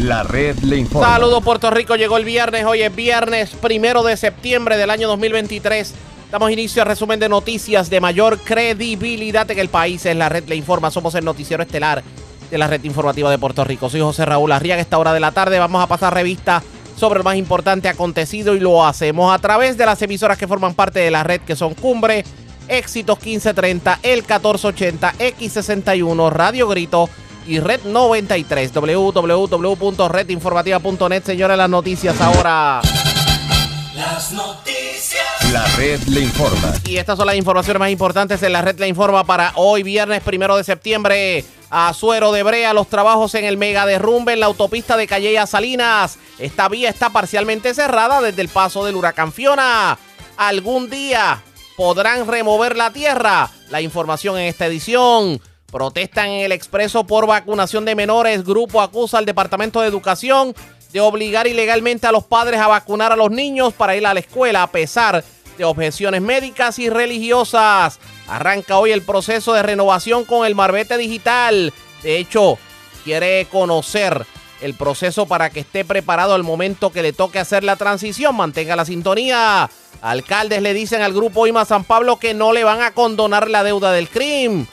La red le informa. Saludos Puerto Rico, llegó el viernes, hoy es viernes primero de septiembre del año 2023. Damos inicio al resumen de noticias de mayor credibilidad en el país. Es la red le informa, somos el noticiero estelar de la red informativa de Puerto Rico. Soy José Raúl Arriaga, esta hora de la tarde vamos a pasar revista sobre lo más importante acontecido y lo hacemos a través de las emisoras que forman parte de la red que son Cumbre, Éxitos 1530, El 1480, X61, Radio Grito y Red 93, www.redinformativa.net. Señores, las noticias ahora. Las noticias. La red le informa. Y estas son las informaciones más importantes en la red le informa para hoy, viernes primero de septiembre. A Suero de Brea, los trabajos en el mega derrumbe en la autopista de Calle a Salinas. Esta vía está parcialmente cerrada desde el paso del huracán Fiona. Algún día podrán remover la tierra. La información en esta edición. Protestan en el expreso por vacunación de menores. Grupo acusa al Departamento de Educación de obligar ilegalmente a los padres a vacunar a los niños para ir a la escuela a pesar de objeciones médicas y religiosas. Arranca hoy el proceso de renovación con el Marbete Digital. De hecho, quiere conocer el proceso para que esté preparado al momento que le toque hacer la transición. Mantenga la sintonía. Alcaldes le dicen al grupo IMA San Pablo que no le van a condonar la deuda del crimen.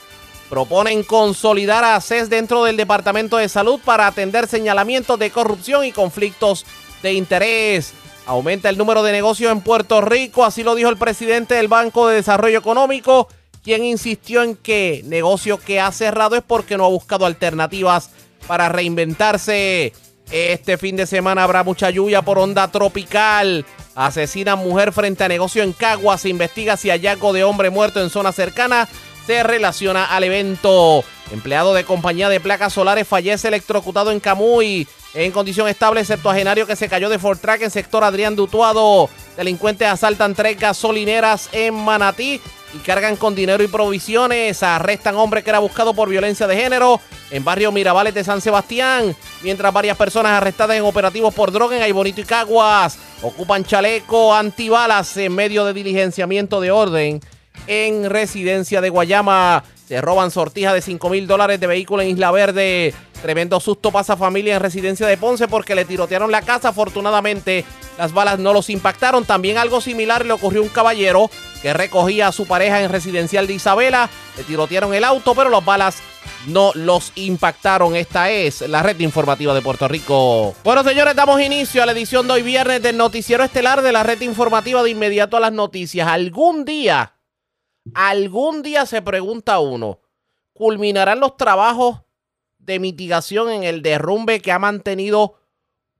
Proponen consolidar a CES dentro del Departamento de Salud para atender señalamientos de corrupción y conflictos de interés. Aumenta el número de negocios en Puerto Rico, así lo dijo el presidente del Banco de Desarrollo Económico, quien insistió en que negocio que ha cerrado es porque no ha buscado alternativas para reinventarse. Este fin de semana habrá mucha lluvia por onda tropical. Asesina mujer frente a negocio en Cagua. Se investiga si hallazgo de hombre muerto en zona cercana se relaciona al evento. Empleado de compañía de placas solares fallece electrocutado en Camuy. En condición estable, septuagenario que se cayó de Fortrack en sector Adrián Dutuado. Delincuentes asaltan tres gasolineras en Manatí y cargan con dinero y provisiones. Arrestan hombre que era buscado por violencia de género en barrio Mirabales de San Sebastián. Mientras varias personas arrestadas en operativos por droga en Aybonito y Caguas ocupan chaleco antibalas en medio de diligenciamiento de orden en residencia de Guayama. Se roban sortijas de 5 mil dólares de vehículo en Isla Verde. Tremendo susto pasa familia en residencia de Ponce porque le tirotearon la casa. Afortunadamente, las balas no los impactaron. También algo similar le ocurrió a un caballero que recogía a su pareja en residencial de Isabela. Le tirotearon el auto, pero las balas no los impactaron. Esta es la red informativa de Puerto Rico. Bueno, señores, damos inicio a la edición de hoy viernes del noticiero estelar de la red informativa de inmediato a las noticias. Algún día Algún día se pregunta uno, ¿culminarán los trabajos de mitigación en el derrumbe que ha mantenido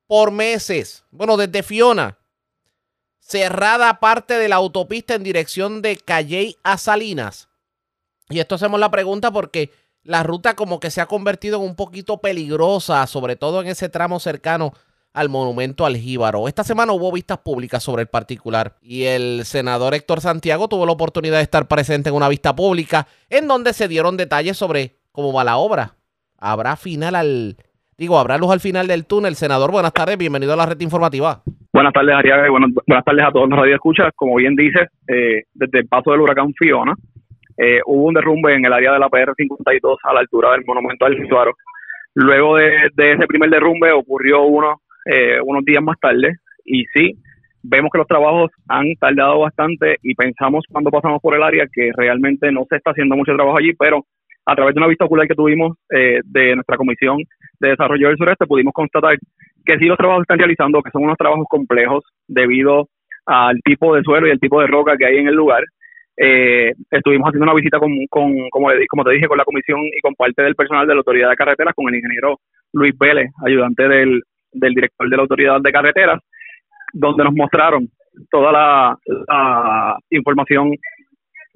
por meses? Bueno, desde Fiona, cerrada parte de la autopista en dirección de Calley a Salinas. Y esto hacemos la pregunta porque la ruta como que se ha convertido en un poquito peligrosa, sobre todo en ese tramo cercano al monumento al Jíbaro. Esta semana hubo vistas públicas sobre el particular y el senador Héctor Santiago tuvo la oportunidad de estar presente en una vista pública en donde se dieron detalles sobre cómo va la obra. ¿Habrá final al... Digo, ¿habrá luz al final del túnel? Senador, buenas tardes, bienvenido a la red informativa. Buenas tardes, Ariaga, y buenas, tardes a todos los radioescuchas. Como bien dices, eh, desde el paso del huracán Fiona, eh, hubo un derrumbe en el área de la PR-52 a la altura del monumento al Jíbaro. Luego de, ese primer derrumbe ocurrió uno eh, unos días más tarde y sí, vemos que los trabajos han tardado bastante y pensamos cuando pasamos por el área que realmente no se está haciendo mucho trabajo allí, pero a través de una vista ocular que tuvimos eh, de nuestra Comisión de Desarrollo del Sureste pudimos constatar que sí los trabajos están realizando, que son unos trabajos complejos debido al tipo de suelo y el tipo de roca que hay en el lugar. Eh, estuvimos haciendo una visita con, con como, como, te dije, con la comisión y con parte del personal de la Autoridad de Carreteras, con el ingeniero Luis Vélez, ayudante del, del director de la Autoridad de Carreteras, donde nos mostraron toda la, información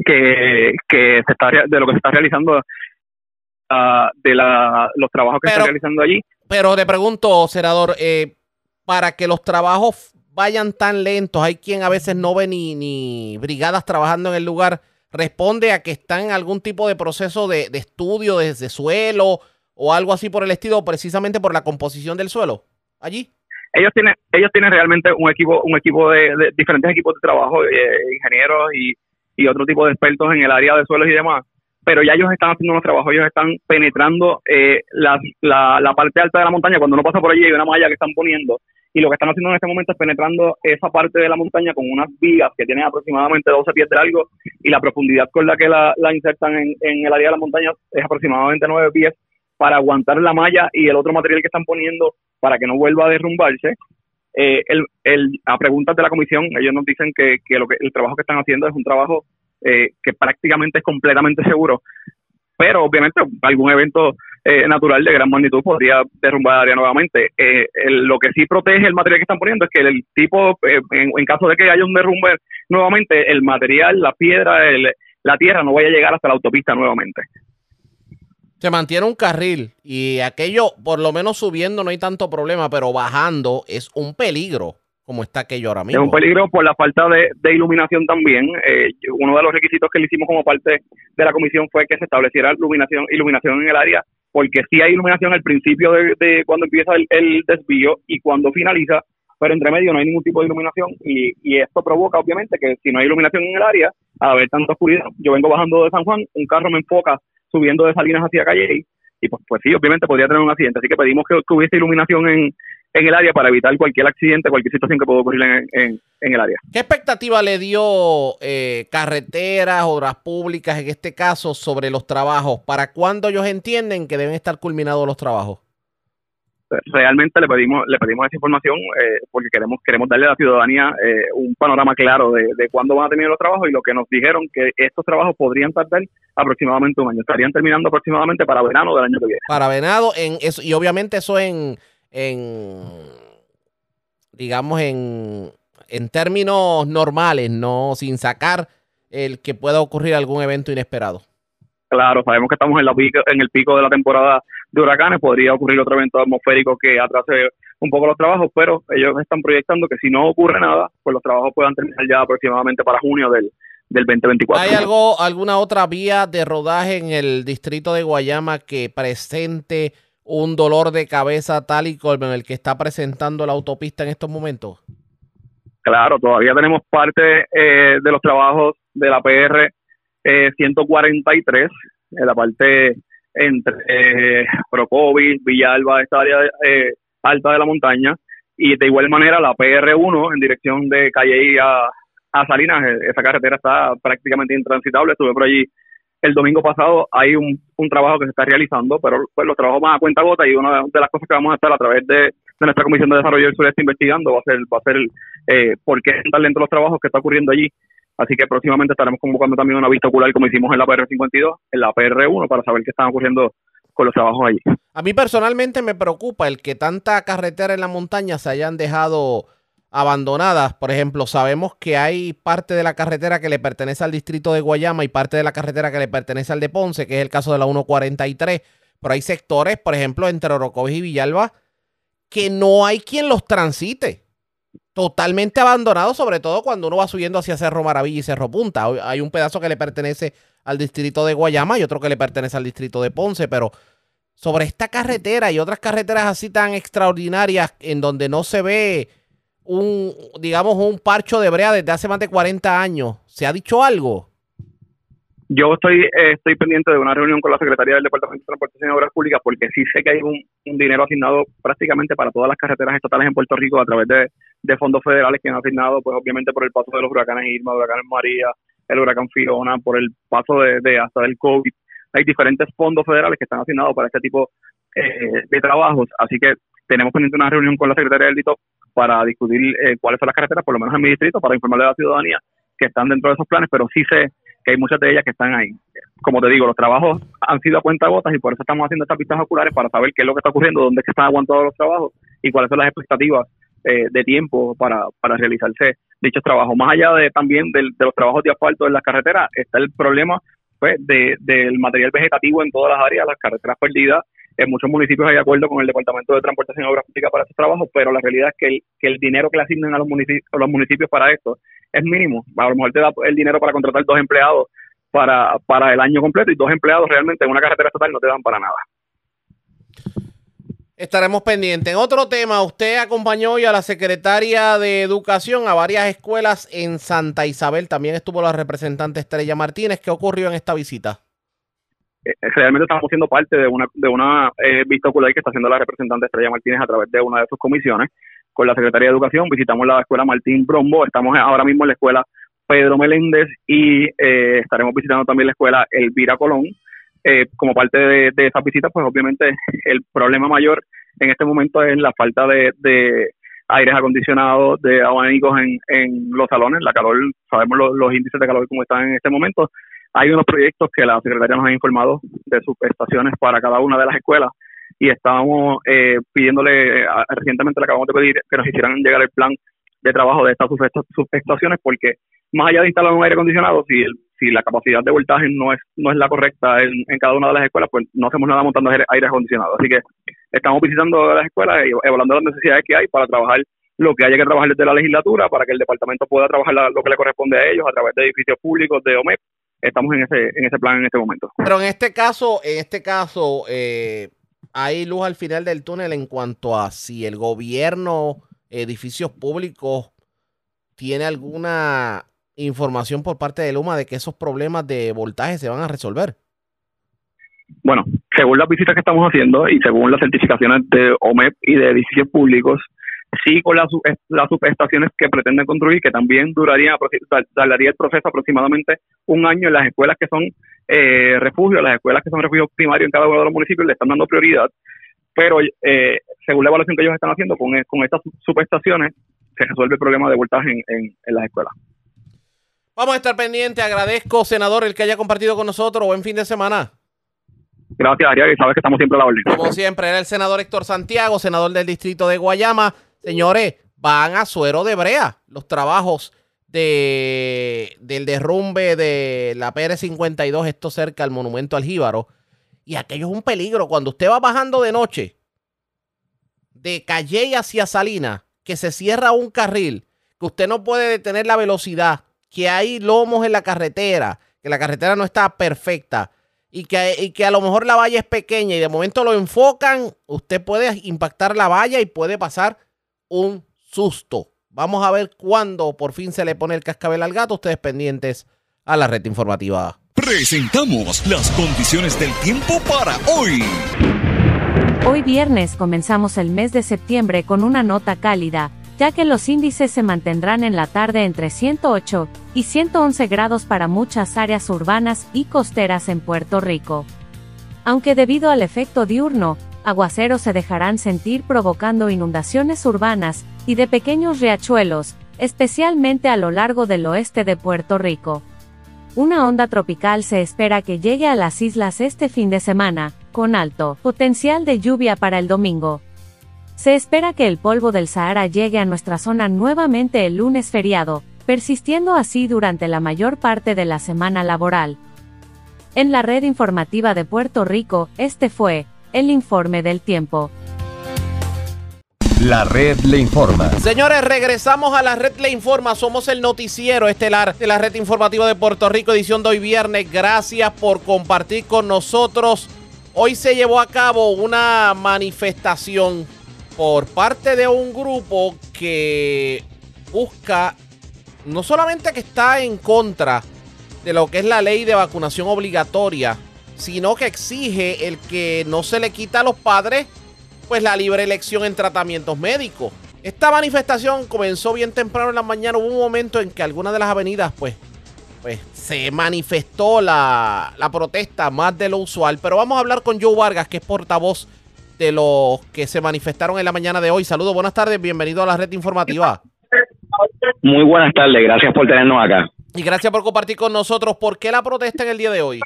que, que se está de lo que se está realizando uh, de la, los trabajos que se están realizando allí. Pero te pregunto, senador, eh, para que los trabajos vayan tan lentos, hay quien a veces no ve ni, ni brigadas trabajando en el lugar, responde a que están en algún tipo de proceso de, de estudio desde suelo o algo así por el estilo, precisamente por la composición del suelo allí? Ellos tienen, ellos tienen realmente un equipo, un equipo de, diferentes equipos de trabajo, eh, ingenieros y, y, otro tipo de expertos en el área de suelos y demás, pero ya ellos están haciendo unos trabajos, ellos están penetrando eh, la, la, parte alta de la montaña, cuando uno pasa por allí hay una malla que están poniendo, y lo que están haciendo en este momento es penetrando esa parte de la montaña con unas vigas que tienen aproximadamente 12 pies de largo, y la profundidad con la que la, insertan en, en el área de la montaña es aproximadamente 9 pies, para aguantar la malla y el otro material que están poniendo para que no vuelva a derrumbarse. Eh, el, el, a preguntas de la comisión, ellos nos dicen que, que, lo que el trabajo que están haciendo es un trabajo eh, que prácticamente es completamente seguro, pero obviamente algún evento eh, natural de gran magnitud podría derrumbar área nuevamente. Eh, lo que sí protege el material que están poniendo es que el tipo, en, en, caso de que haya un derrumbe nuevamente, el material, la piedra, la tierra no vaya a llegar hasta la autopista nuevamente se mantiene un carril y aquello, por lo menos subiendo no hay tanto problema, pero bajando es un peligro como está aquello ahora mismo. Es un peligro por la falta de, iluminación también. Eh, uno de los requisitos que le hicimos como parte de la comisión fue que se estableciera iluminación, iluminación en el área, porque sí hay iluminación al principio de, cuando empieza el, desvío y cuando finaliza, pero entre medio no hay ningún tipo de iluminación y, y esto provoca obviamente que si no hay iluminación en el área, al haber tanta oscuridad, yo vengo bajando de San Juan, un carro me enfoca subiendo de Salinas hacia Calle y pues, pues sí, obviamente podría tener un accidente. Así que pedimos que, hubiese iluminación en, en el área para evitar cualquier accidente, cualquier situación que pueda ocurrir en, en, el área. ¿Qué expectativa le dio eh, carreteras, obras públicas, en este caso, sobre los trabajos? ¿Para cuándo ellos entienden que deben estar culminados los trabajos? Realmente le pedimos le pedimos esa información eh, porque queremos queremos darle a la ciudadanía eh, un panorama claro de, de cuándo van a terminar los trabajos y lo que nos dijeron que estos trabajos podrían tardar aproximadamente un año. Estarían terminando aproximadamente para verano del año que viene. Para verano en eso y obviamente eso en en digamos en en términos normales no sin sacar el que pueda ocurrir algún evento inesperado. Claro, sabemos que estamos en, la en el pico de la temporada de huracanes, podría ocurrir otro evento atmosférico que atrase un poco los trabajos, pero ellos están proyectando que si no ocurre nada, pues los trabajos puedan terminar ya aproximadamente para junio del, del 2024. ¿Hay algo, alguna otra vía de rodaje en el distrito de Guayama que presente un dolor de cabeza tal y como el que está presentando la autopista en estos momentos? Claro, todavía tenemos parte eh, de los trabajos de la PR 143, en la parte entre eh, Procovis, Villalba, esta área eh, alta de la montaña, y de igual manera la PR1 en dirección de Calle a, a Salinas, eh, esa carretera está prácticamente intransitable, estuve por allí el domingo pasado, hay un, un trabajo que se está realizando, pero pues los trabajos van a cuenta gota y una de las cosas que vamos a estar a través de, nuestra Comisión de Desarrollo del Sureste investigando va a ser, va a ser eh, por qué están lentos los trabajos que está ocurriendo allí Así que próximamente estaremos convocando también una vista ocular como hicimos en la PR52, en la PR1, para saber qué están ocurriendo con los trabajos allí. A mí personalmente me preocupa el que tanta carretera en la montaña se hayan dejado abandonadas. Por ejemplo, sabemos que hay parte de la carretera que le pertenece al distrito de Guayama y parte de la carretera que le pertenece al de Ponce, que es el caso de la 143. Pero hay sectores, por ejemplo, entre Orocovis y Villalba, que no hay quien los transite totalmente abandonado, sobre todo cuando uno va subiendo hacia Cerro Maravilla y Cerro Punta. Hay un pedazo que le pertenece al distrito de Guayama y otro que le pertenece al distrito de Ponce, pero sobre esta carretera y otras carreteras así tan extraordinarias en donde no se ve un, digamos, un parcho de brea desde hace más de 40 años, ¿se ha dicho algo? Yo estoy eh, estoy pendiente de una reunión con la Secretaría del Departamento de Transportación y Obras Públicas porque sí sé que hay un, dinero asignado prácticamente para todas las carreteras estatales en Puerto Rico a través de, fondos federales que han asignado, pues obviamente por el paso de los huracanes Irma, huracanes María, el huracán Fiona, por el paso de, hasta del COVID. Hay diferentes fondos federales que están asignados para este tipo eh, de trabajos, así que tenemos pendiente una reunión con la Secretaría del DITO para discutir eh, cuáles son las carreteras, por lo menos en mi distrito, para informarle a la ciudadanía que están dentro de esos planes, pero sí sé que hay muchas de ellas que están ahí. Como te digo, los trabajos han sido a cuenta gotas y por eso estamos haciendo estas pistas oculares para saber qué es lo que está ocurriendo, dónde es que están aguantando los trabajos y cuáles son las expectativas eh, de tiempo para, para realizarse dichos trabajos. Más allá de también de los trabajos de asfalto en las carreteras, está el problema pues de, del material vegetativo en todas las áreas, las carreteras perdidas. En muchos municipios hay acuerdo con el Departamento de Transportación y Obras Públicas para estos trabajos, pero la realidad es que el, que el dinero que le asignan a los, municipios, a los municipios para esto es mínimo. A lo mejor te da el dinero para contratar dos empleados para, para el año completo y dos empleados realmente en una carretera estatal no te dan para nada. Estaremos pendientes. En otro tema, usted acompañó hoy a la secretaria de Educación a varias escuelas en Santa Isabel. También estuvo la representante Estrella Martínez. ¿Qué ocurrió en esta visita? eh, realmente estamos siendo parte de una, de una eh, vista ocular que está haciendo la representante Estrella Martínez a través de una de sus comisiones con la Secretaría de Educación. Visitamos la escuela Martín Brombo, estamos ahora mismo en la escuela Pedro Meléndez y eh, estaremos visitando también la escuela Elvira Colón. Eh, como parte de, de esas visitas, pues obviamente el problema mayor en este momento es la falta de, de aires acondicionados, de abanicos en, en los salones, la calor, sabemos los, índices de calor como están en este momento. Hay unos proyectos que la Secretaría nos ha informado de subestaciones para cada una de las escuelas y estábamos eh, pidiéndole, recientemente le acabamos de pedir que nos hicieran llegar el plan de trabajo de estas subestaciones porque más allá de instalar un aire acondicionado, si el si la capacidad de voltaje no es no es la correcta en, cada una de las escuelas, pues no hacemos nada montando aire acondicionado. Así que estamos visitando las escuelas y evaluando las necesidades que hay para trabajar lo que haya que trabajar desde la legislatura para que el departamento pueda trabajar lo que le corresponde a ellos a través de edificios públicos de OMEP. Estamos en ese en ese plan en este momento. Pero en este caso, en este caso, eh, hay luz al final del túnel en cuanto a si el gobierno, edificios públicos, tiene alguna información por parte de Luma de que esos problemas de voltaje se van a resolver? Bueno, según las visitas que estamos haciendo y según las certificaciones de OMEP y de edificios públicos, sí con las, las subestaciones que pretenden construir, que también duraría, daría el proceso aproximadamente un año en las escuelas que son eh, refugios, las escuelas que son refugios primarios en cada uno de los municipios le están dando prioridad, pero eh, según la evaluación que ellos están haciendo con, con estas subestaciones, se resuelve el problema de voltaje en las escuelas. Vamos a estar pendientes. Agradezco, senador, el que haya compartido con nosotros. Buen fin de semana. Gracias, Ariel. Y sabes que estamos siempre a la orden. Como siempre, era el senador Héctor Santiago, senador del distrito de Guayama. Señores, van a suero de brea los trabajos de, del derrumbe de la PR52, esto cerca al monumento al Jíbaro. Y aquello es un peligro. Cuando usted va bajando de noche de Calle hacia Salina, que se cierra un carril, que usted no puede detener la velocidad que hay lomos en la carretera, que la carretera no está perfecta y que, que a lo mejor la valla es pequeña y de momento lo enfocan, usted puede impactar la valla y puede pasar un susto. Vamos a ver cuándo por fin se le pone el cascabel al gato. Ustedes pendientes a la red informativa. Presentamos las condiciones del tiempo para hoy. Hoy viernes comenzamos el mes de septiembre con una nota cálida ya que los índices se mantendrán en la tarde entre 108 y 111 grados para muchas áreas urbanas y costeras en Puerto Rico. Aunque debido al efecto diurno, aguaceros se dejarán sentir provocando inundaciones urbanas y de pequeños riachuelos, especialmente a lo largo del oeste de Puerto Rico. Una onda tropical se espera que llegue a las islas este fin de semana, con alto potencial de lluvia para el domingo, se espera que el polvo del Sahara llegue a nuestra zona nuevamente el lunes feriado, persistiendo así durante la mayor parte de la semana laboral. En la red informativa de Puerto Rico, este fue el informe del tiempo. La red le informa. Señores, regresamos a la red le informa. Somos el noticiero estelar de la red informativa de Puerto Rico, edición de hoy viernes. Gracias por compartir con nosotros. Hoy se llevó a cabo una manifestación por parte de un grupo que busca no solamente que está en contra de lo que es la ley de vacunación obligatoria, sino que exige el que no se le quita a los padres pues la libre elección en tratamientos médicos. Esta manifestación comenzó bien temprano en la mañana, hubo un momento en que algunas de las avenidas pues pues se manifestó la, la protesta más de lo usual, pero vamos a hablar con Joe Vargas, que es portavoz de los que se manifestaron en la mañana de hoy. Saludos, buenas tardes, bienvenido a la red informativa. Muy buenas tardes, gracias por tenernos acá. Y gracias por compartir con nosotros. ¿Por qué la protesta en el día de hoy?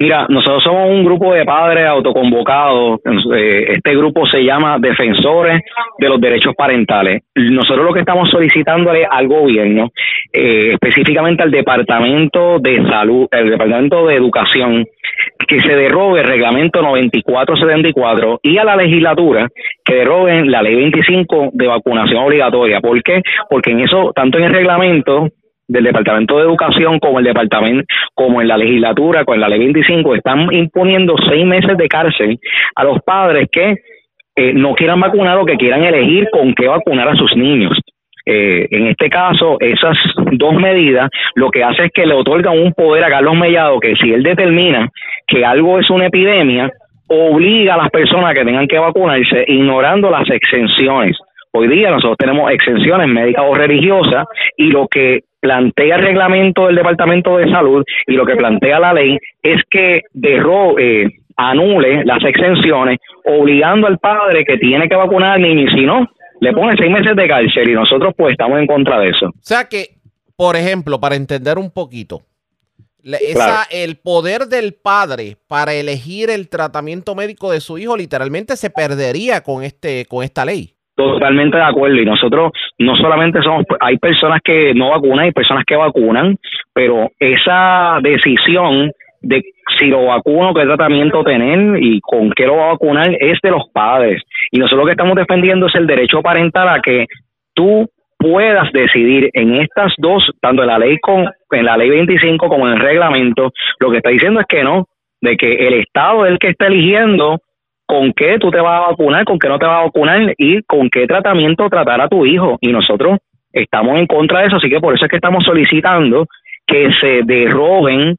Mira, nosotros somos un grupo de padres autoconvocados. Eh, este grupo se llama Defensores de los Derechos Parentales. Nosotros lo que estamos solicitándole al gobierno, eh, específicamente al Departamento de Salud, el Departamento de Educación, que se derrogue el reglamento 9474 y a la legislatura que derroguen la ley 25 de vacunación obligatoria. ¿Por qué? Porque en eso, tanto en el reglamento del Departamento de Educación como el Departamento, como en la legislatura, con la ley 25, están imponiendo seis meses de cárcel a los padres que eh, no quieran vacunar o que quieran elegir con qué vacunar a sus niños. Eh, en este caso, esas dos medidas, lo que hace es que le otorgan un poder a Carlos Mellado que si él determina que algo es una epidemia, obliga a las personas que tengan que vacunarse ignorando las exenciones. Hoy día nosotros tenemos exenciones médicas o religiosas y lo que plantea el reglamento del Departamento de Salud y lo que plantea la ley es que derrogue, eh, anule las exenciones, obligando al padre que tiene que vacunar al niño y si no, le pone seis meses de cárcel y nosotros pues estamos en contra de eso. O sea que, por ejemplo, para entender un poquito, esa, el poder del padre para elegir el tratamiento médico de su hijo literalmente se perdería con este con esta ley. Totalmente de acuerdo. Y nosotros no solamente somos, hay personas que no vacunan, hay personas que vacunan, pero esa decisión de si lo vacuno, qué tratamiento tener y con qué lo va a vacunar es de los padres. Y nosotros lo que estamos defendiendo es el derecho parental a que tú puedas decidir en estas dos, tanto en la ley con en la ley 25 como en el reglamento, lo que está diciendo es que no, de que el Estado es el que está eligiendo con qué tú te vas a vacunar, con qué no te vas a vacunar y con qué tratamiento tratar a tu hijo. Y nosotros estamos en contra de eso, así que por eso es que estamos solicitando que se derroguen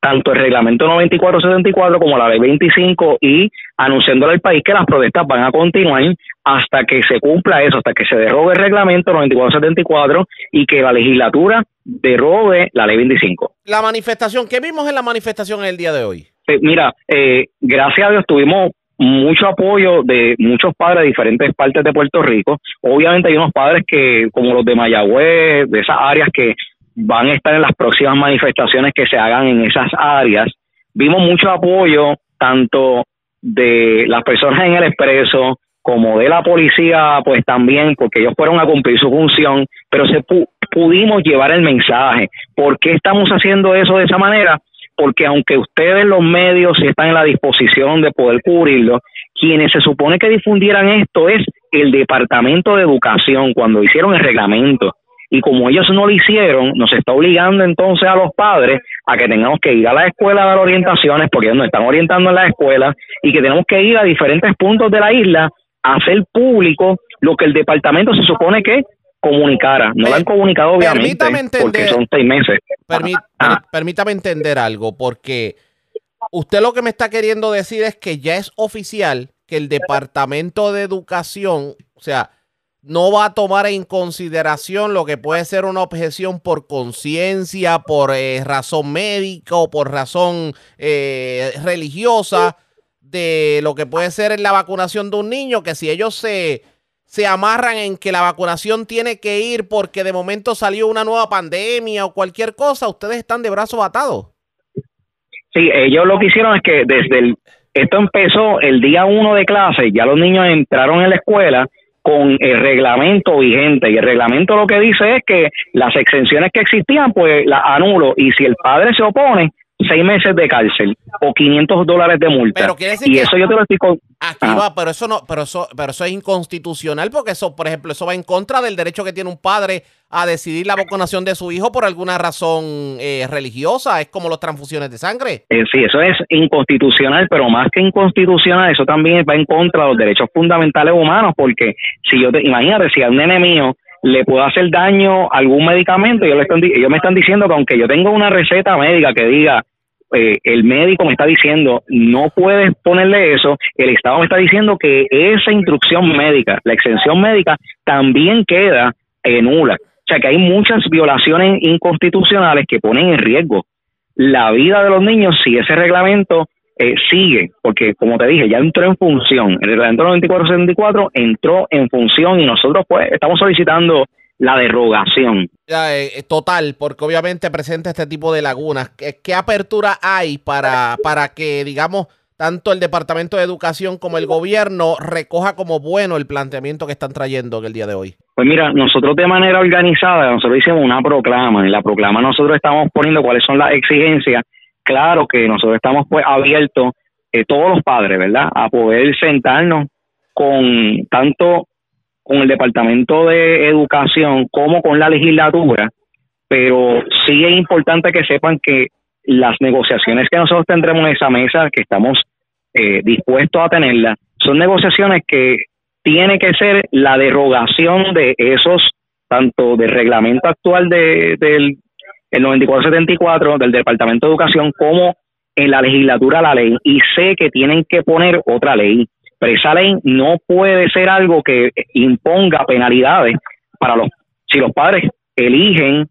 tanto el reglamento 9474 como la ley 25 y anunciándole al país que las protestas van a continuar hasta que se cumpla eso, hasta que se derrogue el reglamento 9474 y que la legislatura derrogue la ley 25. La manifestación, ¿qué vimos en la manifestación el día de hoy? Eh, mira, eh, gracias a Dios tuvimos mucho apoyo de muchos padres de diferentes partes de Puerto Rico. Obviamente hay unos padres que, como los de Mayagüez, de esas áreas que van a estar en las próximas manifestaciones que se hagan en esas áreas. Vimos mucho apoyo tanto de las personas en el expreso como de la policía, pues también, porque ellos fueron a cumplir su función, pero se pudimos llevar el mensaje. ¿Por qué estamos haciendo eso de esa manera? Porque aunque ustedes los medios están en la disposición de poder cubrirlo, quienes se supone que difundieran esto es el Departamento de Educación cuando hicieron el reglamento. Y como ellos no lo hicieron, nos está obligando entonces a los padres a que tengamos que ir a la escuela a dar orientaciones, porque ellos nos están orientando en la escuela, y que tenemos que ir a diferentes puntos de la isla a hacer público lo que el departamento se supone que comunicara. No lo han comunicado, obviamente, porque son seis meses. Ah. Permítame entender algo, porque usted lo que me está queriendo decir es que ya es oficial que el Departamento de Educación, o sea, no va a tomar en consideración lo que puede ser una objeción por conciencia, por eh, razón médica o por razón eh, religiosa de lo que puede ser la vacunación de un niño, que si ellos se, se amarran en que la vacunación tiene que ir porque de momento salió una nueva pandemia o cualquier cosa, ustedes están de brazos atados. Sí, ellos lo que hicieron es que desde el, esto empezó el día uno de clase, ya los niños entraron en la escuela con el reglamento vigente y el reglamento lo que dice es que las exenciones que existían pues las anulo y si el padre se opone seis meses de cárcel o 500 dólares de multa. y eso yo te lo estoy Aquí va, pero eso no, pero eso, pero eso es inconstitucional porque eso, por ejemplo, eso va en contra del derecho que tiene un padre a decidir la vacunación de su hijo por alguna razón eh, religiosa. Es como las transfusiones de sangre. Eh, sí, eso es inconstitucional, pero más que inconstitucional, eso también va en contra de los derechos fundamentales humanos porque si yo te, imagínate si a un nene mío le puedo hacer daño a algún medicamento, ellos, ellos me están diciendo que aunque yo tenga una receta médica que diga eh, el médico me está diciendo no puedes ponerle eso, el Estado me está diciendo que esa instrucción médica, la exención médica, también queda en nula. O sea que hay muchas violaciones inconstitucionales que ponen en riesgo la vida de los niños si ese reglamento eh, sigue, porque como te dije, ya entró en función. El reglamento 9474 entró en función y nosotros pues estamos solicitando la derogación. Eh, eh, total, porque obviamente presenta este tipo de lagunas. ¿Qué, apertura hay para, para que, digamos, tanto el Departamento de Educación como el gobierno recoja como bueno el planteamiento que están trayendo en el día de hoy? Pues mira, nosotros de manera organizada, nosotros hicimos una proclama. En la proclama nosotros estamos poniendo cuáles son las exigencias. Claro que nosotros estamos pues abiertos, eh, todos los padres, ¿verdad?, a poder sentarnos con tanto con el Departamento de Educación como con la legislatura, pero sí es importante que sepan que las negociaciones que nosotros tendremos en esa mesa, que estamos eh, dispuestos a tenerla, son negociaciones que tiene que ser la derogación de esos tanto del reglamento actual de, del el 9474 del Departamento de Educación como en la legislatura la ley y sé que tienen que poner otra ley, pero ley no puede ser algo que imponga penalidades para los si los padres eligen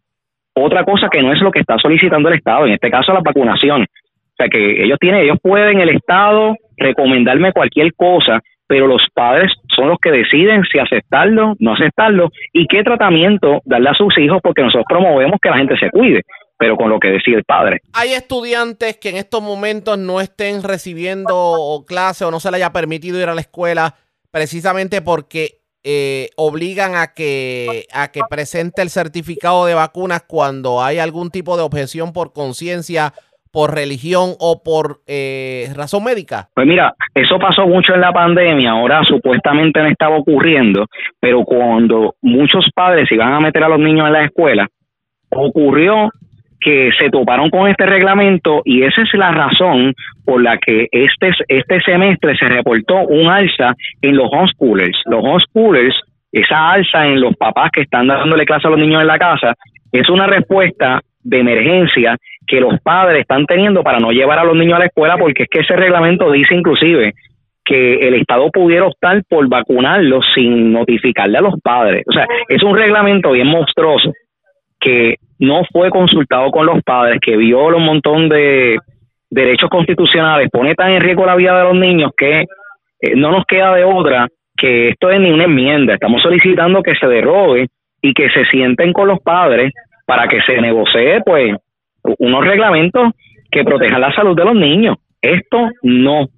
otra cosa que no es lo que está solicitando el Estado, en este caso las vacunaciones. O sea que ellos tienen, ellos pueden el Estado recomendarme cualquier cosa, pero los padres son los que deciden si aceptarlo, no aceptarlo y qué tratamiento darle a sus hijos porque nosotros promovemos que la gente se cuide, pero con lo que decide el padre. Hay estudiantes que en estos momentos no estén recibiendo clase o no se les haya permitido ir a la escuela precisamente porque eh, obligan a que, a que presente el certificado de vacunas cuando hay algún tipo de objeción por conciencia por religión o por eh, razón médica? Pues mira, eso pasó mucho en la pandemia, ahora supuestamente no estaba ocurriendo, pero cuando muchos padres iban a meter a los niños en la escuela, ocurrió que se toparon con este reglamento y esa es la razón por la que este, este semestre se reportó un alza en los homeschoolers. Los homeschoolers, esa alza en los papás que están dándole clase a los niños en la casa, es una respuesta de emergencia que los padres están teniendo para no llevar a los niños a la escuela, porque es que ese reglamento dice inclusive que el Estado pudiera optar por vacunarlos sin notificarle a los padres. O sea, es un reglamento bien monstruoso que no fue consultado con los padres, que viola un montón de derechos constitucionales, pone tan en riesgo la vida de los niños que eh, no nos queda de otra que esto es ni una enmienda. Estamos solicitando que se derrogue y que se sienten con los padres para que se negocie pues unos reglamentos que protejan la salud de los niños. Esto no. O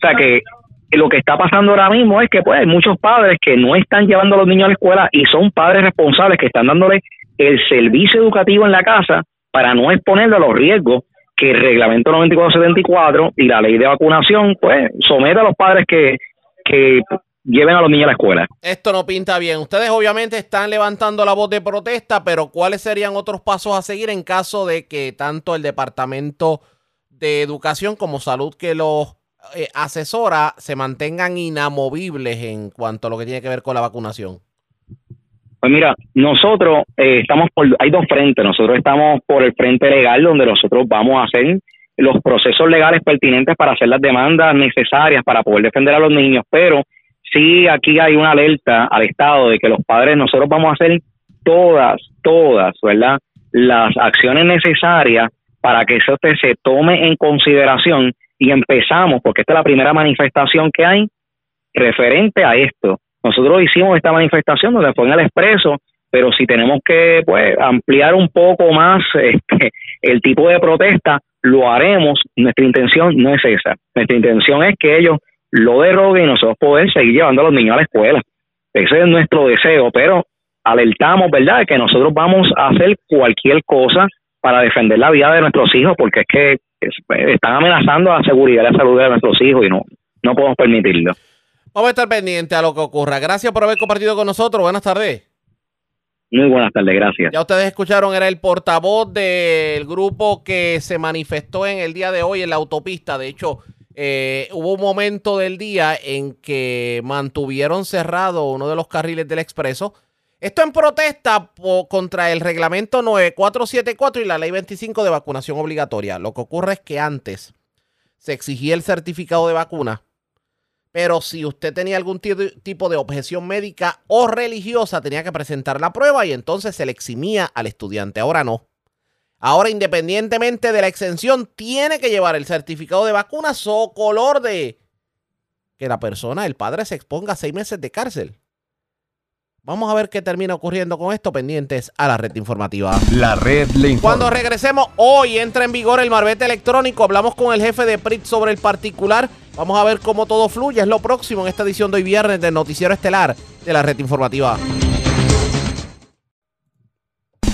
sea que lo que está pasando ahora mismo es que pues hay muchos padres que no están llevando a los niños a la escuela y son padres responsables que están dándole el servicio educativo en la casa para no exponerlo a los riesgos que el reglamento 9474 y la ley de vacunación pues somete a los padres que, que lleven a los niños a la escuela. Esto no pinta bien. Ustedes obviamente están levantando la voz de protesta, pero ¿cuáles serían otros pasos a seguir en caso de que tanto el Departamento de Educación como Salud que los eh, asesora se mantengan inamovibles en cuanto a lo que tiene que ver con la vacunación? Pues mira, nosotros eh, estamos por, hay dos frentes, nosotros estamos por el frente legal donde nosotros vamos a hacer los procesos legales pertinentes para hacer las demandas necesarias para poder defender a los niños, pero sí aquí hay una alerta al Estado de que los padres, nosotros vamos a hacer todas, todas, ¿verdad? Las acciones necesarias para que eso se tome en consideración y empezamos, porque esta es la primera manifestación que hay referente a esto. Nosotros hicimos esta manifestación donde fue en el expreso, pero si tenemos que pues ampliar un poco más este, el tipo de protesta, lo haremos. Nuestra intención no es esa. Nuestra intención es que ellos lo derroguen y nosotros poder seguir llevando a los niños a la escuela. Ese es nuestro deseo, pero alertamos, ¿verdad?, que nosotros vamos a hacer cualquier cosa para defender la vida de nuestros hijos, porque es que están amenazando la seguridad y la salud de nuestros hijos y no, no podemos permitirlo. Vamos a estar pendientes a lo que ocurra. Gracias por haber compartido con nosotros. Buenas tardes. Muy buenas tardes, gracias. Ya ustedes escucharon, era el portavoz del grupo que se manifestó en el día de hoy en la autopista. De hecho, eh, hubo un momento del día en que mantuvieron cerrado uno de los carriles del expreso. Esto en protesta contra el reglamento 9474 y la ley 25 de vacunación obligatoria. Lo que ocurre es que antes se exigía el certificado de vacuna, pero si usted tenía algún tipo de objeción médica o religiosa, tenía que presentar la prueba y entonces se le eximía al estudiante. Ahora no. Ahora, independientemente de la exención, tiene que llevar el certificado de vacuna o color de que la persona, el padre, se exponga a seis meses de cárcel. Vamos a ver qué termina ocurriendo con esto, pendientes a la red informativa. La red le informa. Cuando regresemos, hoy entra en vigor el marbete electrónico. Hablamos con el jefe de PRIT sobre el particular. Vamos a ver cómo todo fluye. Es lo próximo en esta edición de hoy viernes del Noticiero Estelar de la red informativa.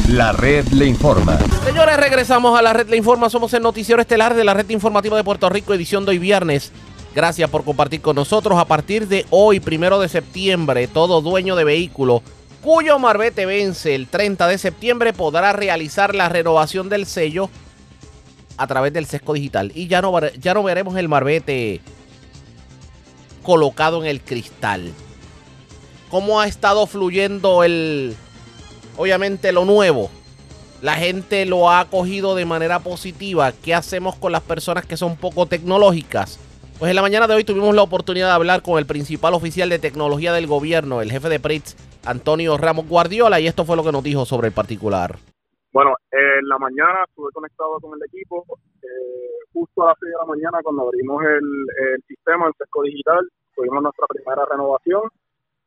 La red le informa. Señores, regresamos a la red le informa. Somos el noticiero estelar de la red informativa de Puerto Rico, edición de hoy viernes. Gracias por compartir con nosotros. A partir de hoy, primero de septiembre, todo dueño de vehículo cuyo marbete vence el 30 de septiembre podrá realizar la renovación del sello a través del sesco digital. Y ya no, ya no veremos el marbete colocado en el cristal. ¿Cómo ha estado fluyendo el, obviamente lo nuevo, la gente lo ha acogido de manera positiva. ¿Qué hacemos con las personas que son poco tecnológicas? Pues en la mañana de hoy tuvimos la oportunidad de hablar con el principal oficial de tecnología del gobierno, el jefe de PRITS, Antonio Ramos Guardiola, y esto fue lo que nos dijo sobre el particular. Bueno, en la mañana estuve conectado con el equipo, eh, justo a las 6 de la mañana cuando abrimos el, sistema, el Sesco Digital, tuvimos nuestra primera renovación.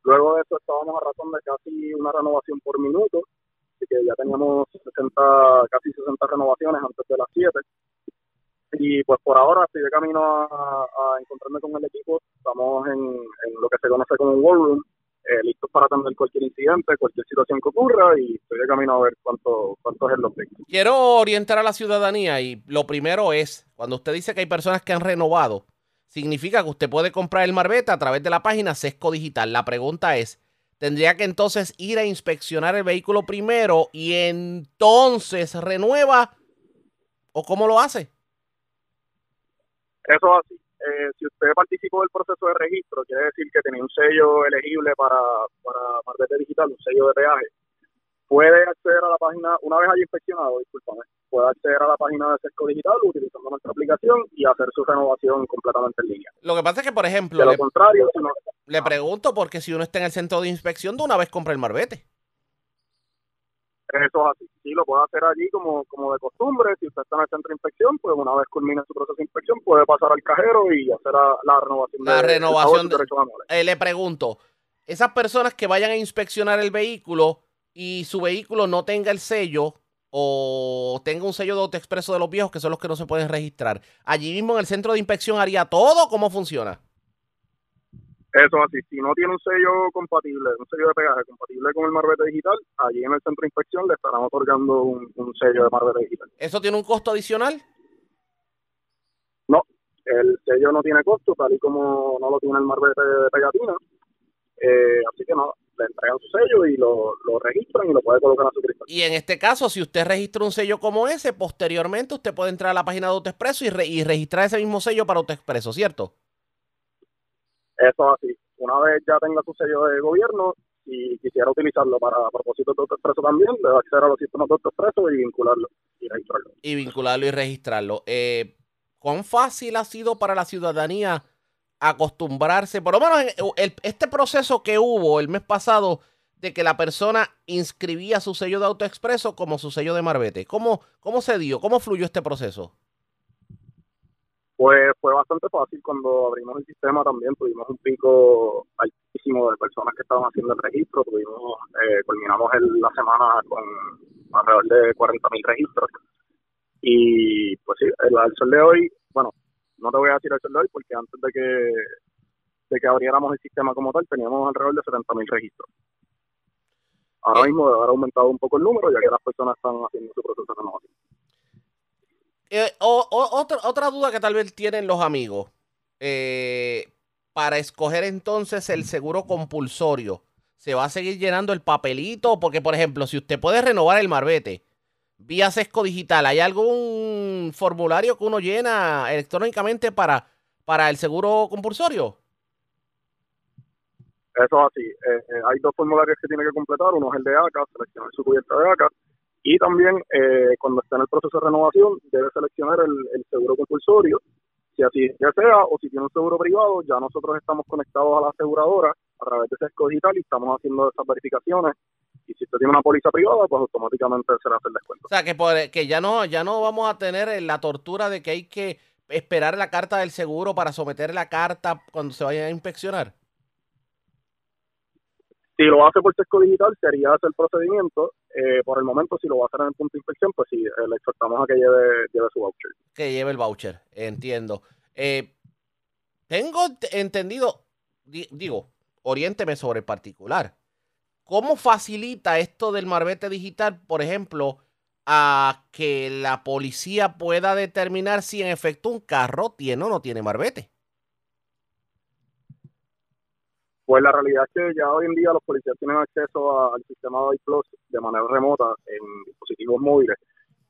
Luego de eso estábamos a razón de casi una renovación por minuto así que ya teníamos 60, casi 60 renovaciones antes de las 7. Y pues por ahora estoy de camino a, encontrarme con el equipo. Estamos en, lo que se conoce como un war room, eh, listos para atender cualquier incidente, cualquier situación que ocurra y estoy de camino a ver cuánto, cuánto es el objetivo. Quiero orientar a la ciudadanía y lo primero es, cuando usted dice que hay personas que han renovado, significa que usted puede comprar el Marbeta a través de la página Sesco Digital. La pregunta es, tendría que entonces ir a inspeccionar el vehículo primero y entonces renueva o cómo lo hace? Eso así. Eh, si usted participó del proceso de registro, quiere decir que tenía un sello elegible para, para Marbete Digital, un sello de peaje puede acceder a la página, una vez haya inspeccionado, discúlpame, puede acceder a la página de Sesco Digital utilizando nuestra aplicación y hacer su renovación completamente en línea. Lo que pasa es que, por ejemplo, lo le, contrario, le pregunto porque si uno está en el centro de inspección, de una vez compra el marbete. Eso es así. Sí, lo puede hacer allí como, como de costumbre. Si usted está en el centro de inspección, pues una vez culmine su proceso de inspección, puede pasar al cajero y hacer la, renovación la renovación de, eh, le pregunto, esas personas que vayan a inspeccionar el vehículo, y su vehículo no tenga el sello o tenga un sello de autoexpreso de los viejos, que son los que no se pueden registrar, allí mismo en el centro de inspección haría todo, ¿cómo funciona? Eso así, si no tiene un sello compatible, un sello de pegaje compatible con el marbete digital, allí en el centro de inspección le estarán otorgando un, sello de marbete digital. ¿Eso tiene un costo adicional? No, el sello no tiene costo, tal y como no lo tiene el marbete de pegatina, eh, así que no, le entregan su sello y lo, registran y lo puede colocar a su cristal. Y en este caso, si usted registra un sello como ese, posteriormente usted puede entrar a la página de AutoExpreso y, y registrar ese mismo sello para AutoExpreso, ¿cierto? Eso es así. Una vez ya tenga su sello de gobierno, y quisiera utilizarlo para propósitos de AutoExpreso también, debe acceder a los sistemas de AutoExpreso y vincularlo y registrarlo. Y vincularlo y registrarlo. Eh, ¿Cuán fácil ha sido para la ciudadanía acostumbrarse, por lo menos el, este proceso que hubo el mes pasado de que la persona inscribía su sello de autoexpreso como su sello de marbete. ¿Cómo, cómo se dio? ¿Cómo fluyó este proceso? Pues fue bastante fácil cuando abrimos el sistema también, tuvimos un pico altísimo de personas que estaban haciendo el registro, tuvimos, eh, culminamos el, la semana con alrededor de 40.000 registros y pues sí, el, sol de hoy, bueno, no te voy a decir el celular porque antes de que, de que abriéramos el sistema como tal teníamos alrededor de 70.000 registros. Ahora mismo debe haber aumentado un poco el número ya que las personas están haciendo su proceso de renovación. Eh, otra, otra duda que tal vez tienen los amigos. Eh, para escoger entonces el seguro compulsorio, ¿se va a seguir llenando el papelito? Porque, por ejemplo, si usted puede renovar el marbete, vía Sesco Digital, ¿hay algún formulario que uno llena electrónicamente para, para el seguro compulsorio? Eso es así. Eh, eh, hay dos formularios que tiene que completar. Uno es el de ACA, seleccionar su cubierta de ACA. Y también, eh, cuando está en el proceso de renovación, debe seleccionar el, seguro compulsorio. Si así ya sea, o si tiene un seguro privado, ya nosotros estamos conectados a la aseguradora a través de Sesco Digital y estamos haciendo esas verificaciones y si usted tiene una póliza privada, pues automáticamente se le hace el descuento. O sea, que, que ya, no, ya no vamos a tener la tortura de que hay que esperar la carta del seguro para someter la carta cuando se vaya a inspeccionar. Si lo hace por Sesco Digital, sería hacer el procedimiento. Eh, por el momento, si lo va a hacer en el punto de inspección, pues sí, eh, le exhortamos a que lleve, lleve su voucher. Que lleve el voucher, entiendo. Eh, tengo entendido, digo, oriénteme sobre el particular. ¿Cómo facilita esto del marbete digital, por ejemplo, a que la policía pueda determinar si en efecto un carro tiene o no tiene marbete? Pues la realidad es que ya hoy en día los policías tienen acceso al sistema de Plus de manera remota en dispositivos móviles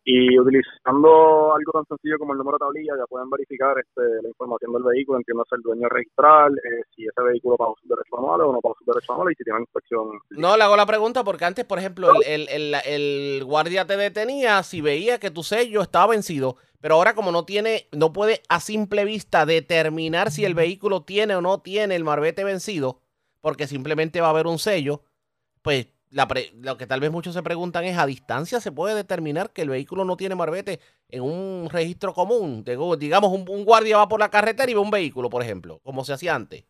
Y utilizando algo tan sencillo como el número de tablilla, ya pueden verificar este, la información del vehículo, entiéndase el dueño registral, eh, si ese vehículo pagó sus derechos anuales o no pagó sus derechos anuales y si tiene inspección. No, le hago la pregunta porque antes, por ejemplo, el, el, el, guardia te detenía si veía que tu sello estaba vencido, pero ahora como no tiene, no puede a simple vista determinar si el vehículo tiene o no tiene el marbete vencido, porque simplemente va a haber un sello, pues lo que tal vez muchos se preguntan es, ¿a distancia se puede determinar que el vehículo no tiene marbete en un registro común? digamos, un, guardia va por la carretera y ve un vehículo, por ejemplo, como se hacía antes.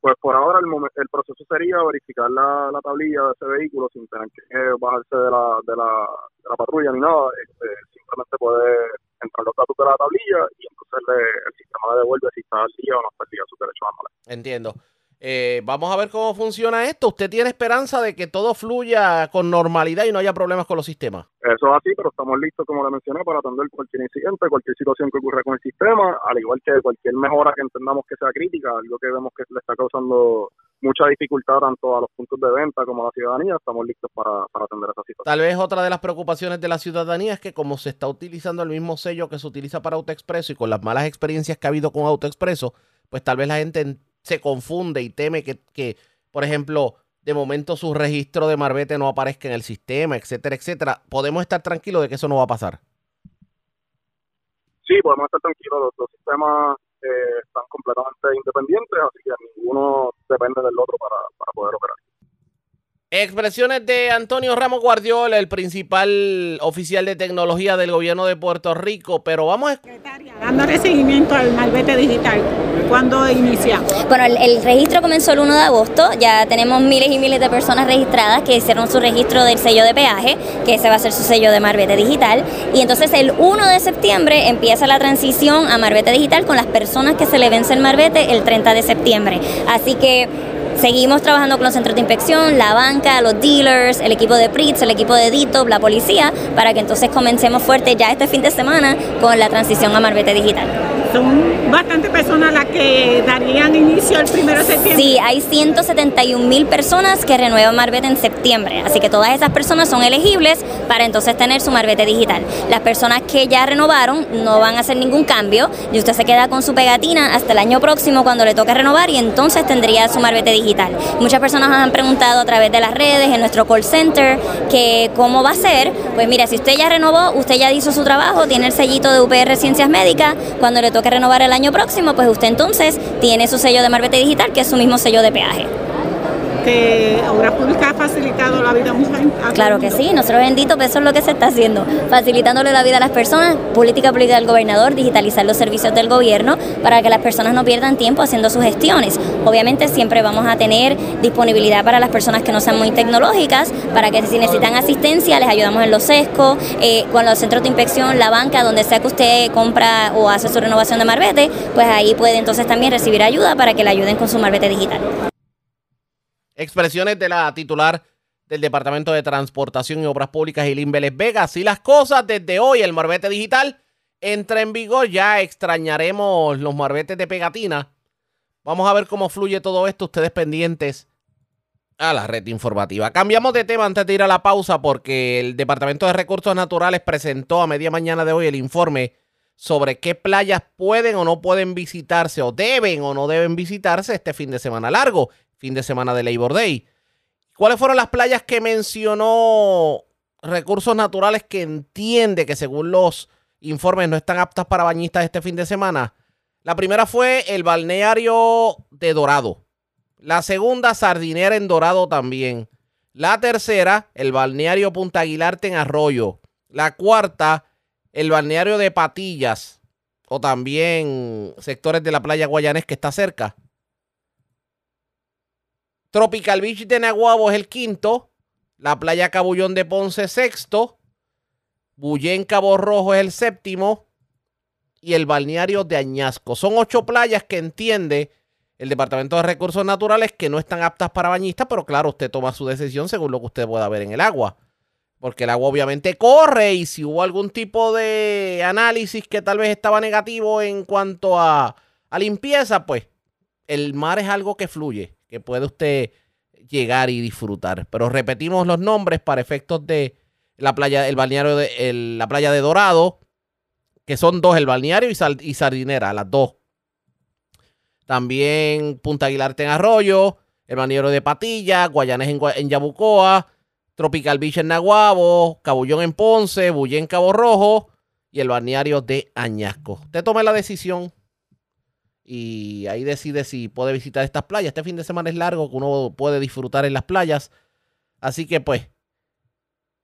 Pues por ahora el, el proceso sería verificar la, tablilla de ese vehículo sin tener que bajarse de la, de la, patrulla ni nada. Este, simplemente puede entrar los datos de la tablilla y entonces el sistema le devuelve si está al día o no está al día su derecho a Entiendo. Eh, vamos a ver cómo funciona esto. ¿Usted tiene esperanza de que todo fluya con normalidad y no haya problemas con los sistemas? Eso es así, pero estamos listos, como le mencioné, para atender cualquier incidente, cualquier situación que ocurra con el sistema, al igual que cualquier mejora que entendamos que sea crítica, algo que vemos que le está causando mucha dificultad tanto a los puntos de venta como a la ciudadanía, estamos listos para, para atender esa situación. Tal vez otra de las preocupaciones de la ciudadanía es que como se está utilizando el mismo sello que se utiliza para AutoExpreso y con las malas experiencias que ha habido con AutoExpreso, pues tal vez la gente se confunde y teme que, que, por ejemplo, de momento su registro de Marbete no aparezca en el sistema, etcétera, etcétera. ¿Podemos estar tranquilos de que eso no va a pasar? Sí, podemos estar tranquilos. Los dos sistemas eh, están completamente independientes, así que ninguno depende del otro para, para poder operar. Expresiones de Antonio Ramos Guardiola, el principal oficial de tecnología del gobierno de Puerto Rico, pero vamos a... Dándole seguimiento al malvete digital, ¿cuándo inicia? Bueno, el, registro comenzó el 1 de agosto, ya tenemos miles y miles de personas registradas que hicieron su registro del sello de peaje, que ese va a ser su sello de marbete digital, y entonces el 1 de septiembre empieza la transición a marbete digital con las personas que se le vence el marbete el 30 de septiembre. Así que Seguimos trabajando con los centros de inspección, la banca, los dealers, el equipo de PRITS, el equipo de DITO, la policía, para que entonces comencemos fuerte ya este fin de semana con la transición a Marbete Digital son bastantes personas las que darían inicio el primero de septiembre. Sí, hay 171 mil personas que renuevan Marbete en septiembre, así que todas esas personas son elegibles para entonces tener su Marbete digital. Las personas que ya renovaron no van a hacer ningún cambio y usted se queda con su pegatina hasta el año próximo cuando le toque renovar y entonces tendría su Marbete digital. Muchas personas nos han preguntado a través de las redes, en nuestro call center, que cómo va a ser. Pues mira, si usted ya renovó, usted ya hizo su trabajo, tiene el sellito de UPR Ciencias Médicas, cuando le toque que renovar el año próximo, pues usted entonces tiene su sello de Marbete Digital, que es su mismo sello de peaje que Obras Públicas ha facilitado la vida mucha Claro que sí, nosotros bendito, eso es lo que se está haciendo, facilitándole la vida a las personas, política pública del gobernador, digitalizar los servicios del gobierno para que las personas no pierdan tiempo haciendo sus gestiones. Obviamente siempre vamos a tener disponibilidad para las personas que no sean muy tecnológicas, para que si necesitan asistencia les ayudamos en los sescos, eh, con los centros de inspección, la banca, donde sea que usted compra o hace su renovación de marbete, pues ahí puede entonces también recibir ayuda para que le ayuden con su marbete digital. Expresiones de la titular del Departamento de Transportación y Obras Públicas, Ilín Vélez Vega. Así las cosas, desde hoy el marbete digital entra en vigor. Ya extrañaremos los marbetes de pegatina. Vamos a ver cómo fluye todo esto. Ustedes pendientes a la red informativa. Cambiamos de tema antes de ir a la pausa porque el Departamento de Recursos Naturales presentó a media mañana de hoy el informe sobre qué playas pueden o no pueden visitarse o deben o no deben visitarse este fin de semana largo fin de semana de Labor Day. ¿Cuáles fueron las playas que mencionó Recursos Naturales que entiende que según los informes no están aptas para bañistas este fin de semana? La primera fue el balneario de Dorado. La segunda, Sardinera en Dorado también. La tercera, el balneario Punta Aguilarte en Arroyo. La cuarta, el balneario de Patillas. O también sectores de la playa Guayanés que está cerca. Tropical Beach de Naguabo es el quinto. La playa Cabullón de Ponce sexto. Bullén Cabo Rojo es el séptimo. Y el balneario de Añasco. Son ocho playas que entiende el Departamento de Recursos Naturales que no están aptas para bañistas, pero claro, usted toma su decisión según lo que usted pueda ver en el agua. Porque el agua obviamente corre y si hubo algún tipo de análisis que tal vez estaba negativo en cuanto a, a limpieza, pues el mar es algo que fluye puede usted llegar y disfrutar. Pero repetimos los nombres para efectos de la playa, el balneario de la playa de Dorado, que son dos, el balneario y, Sardinera, las dos. También Punta Aguilar en Arroyo, el balneario de Patilla, Guayanes en, en Yabucoa, Tropical Beach en Naguabo, Cabullón en Ponce, Bullé en Cabo Rojo y el balneario de Añasco. Usted tome la decisión y ahí decide si puede visitar estas playas. Este fin de semana es largo, que uno puede disfrutar en las playas. Así que pues,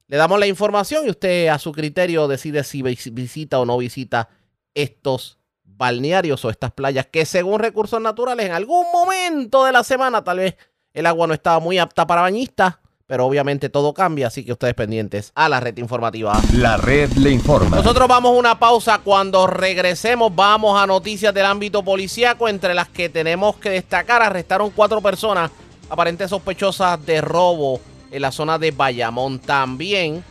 le damos la información y usted a su criterio decide si visita o no visita estos balnearios o estas playas que según recursos naturales en algún momento de la semana tal vez el agua no estaba muy apta para bañistas pero obviamente todo cambia, así que ustedes pendientes a la red informativa. La red le informa. Nosotros vamos a una pausa. Cuando regresemos, vamos a noticias del ámbito policíaco, entre las que tenemos que destacar. Arrestaron cuatro personas aparentes sospechosas de robo en la zona de Bayamón. También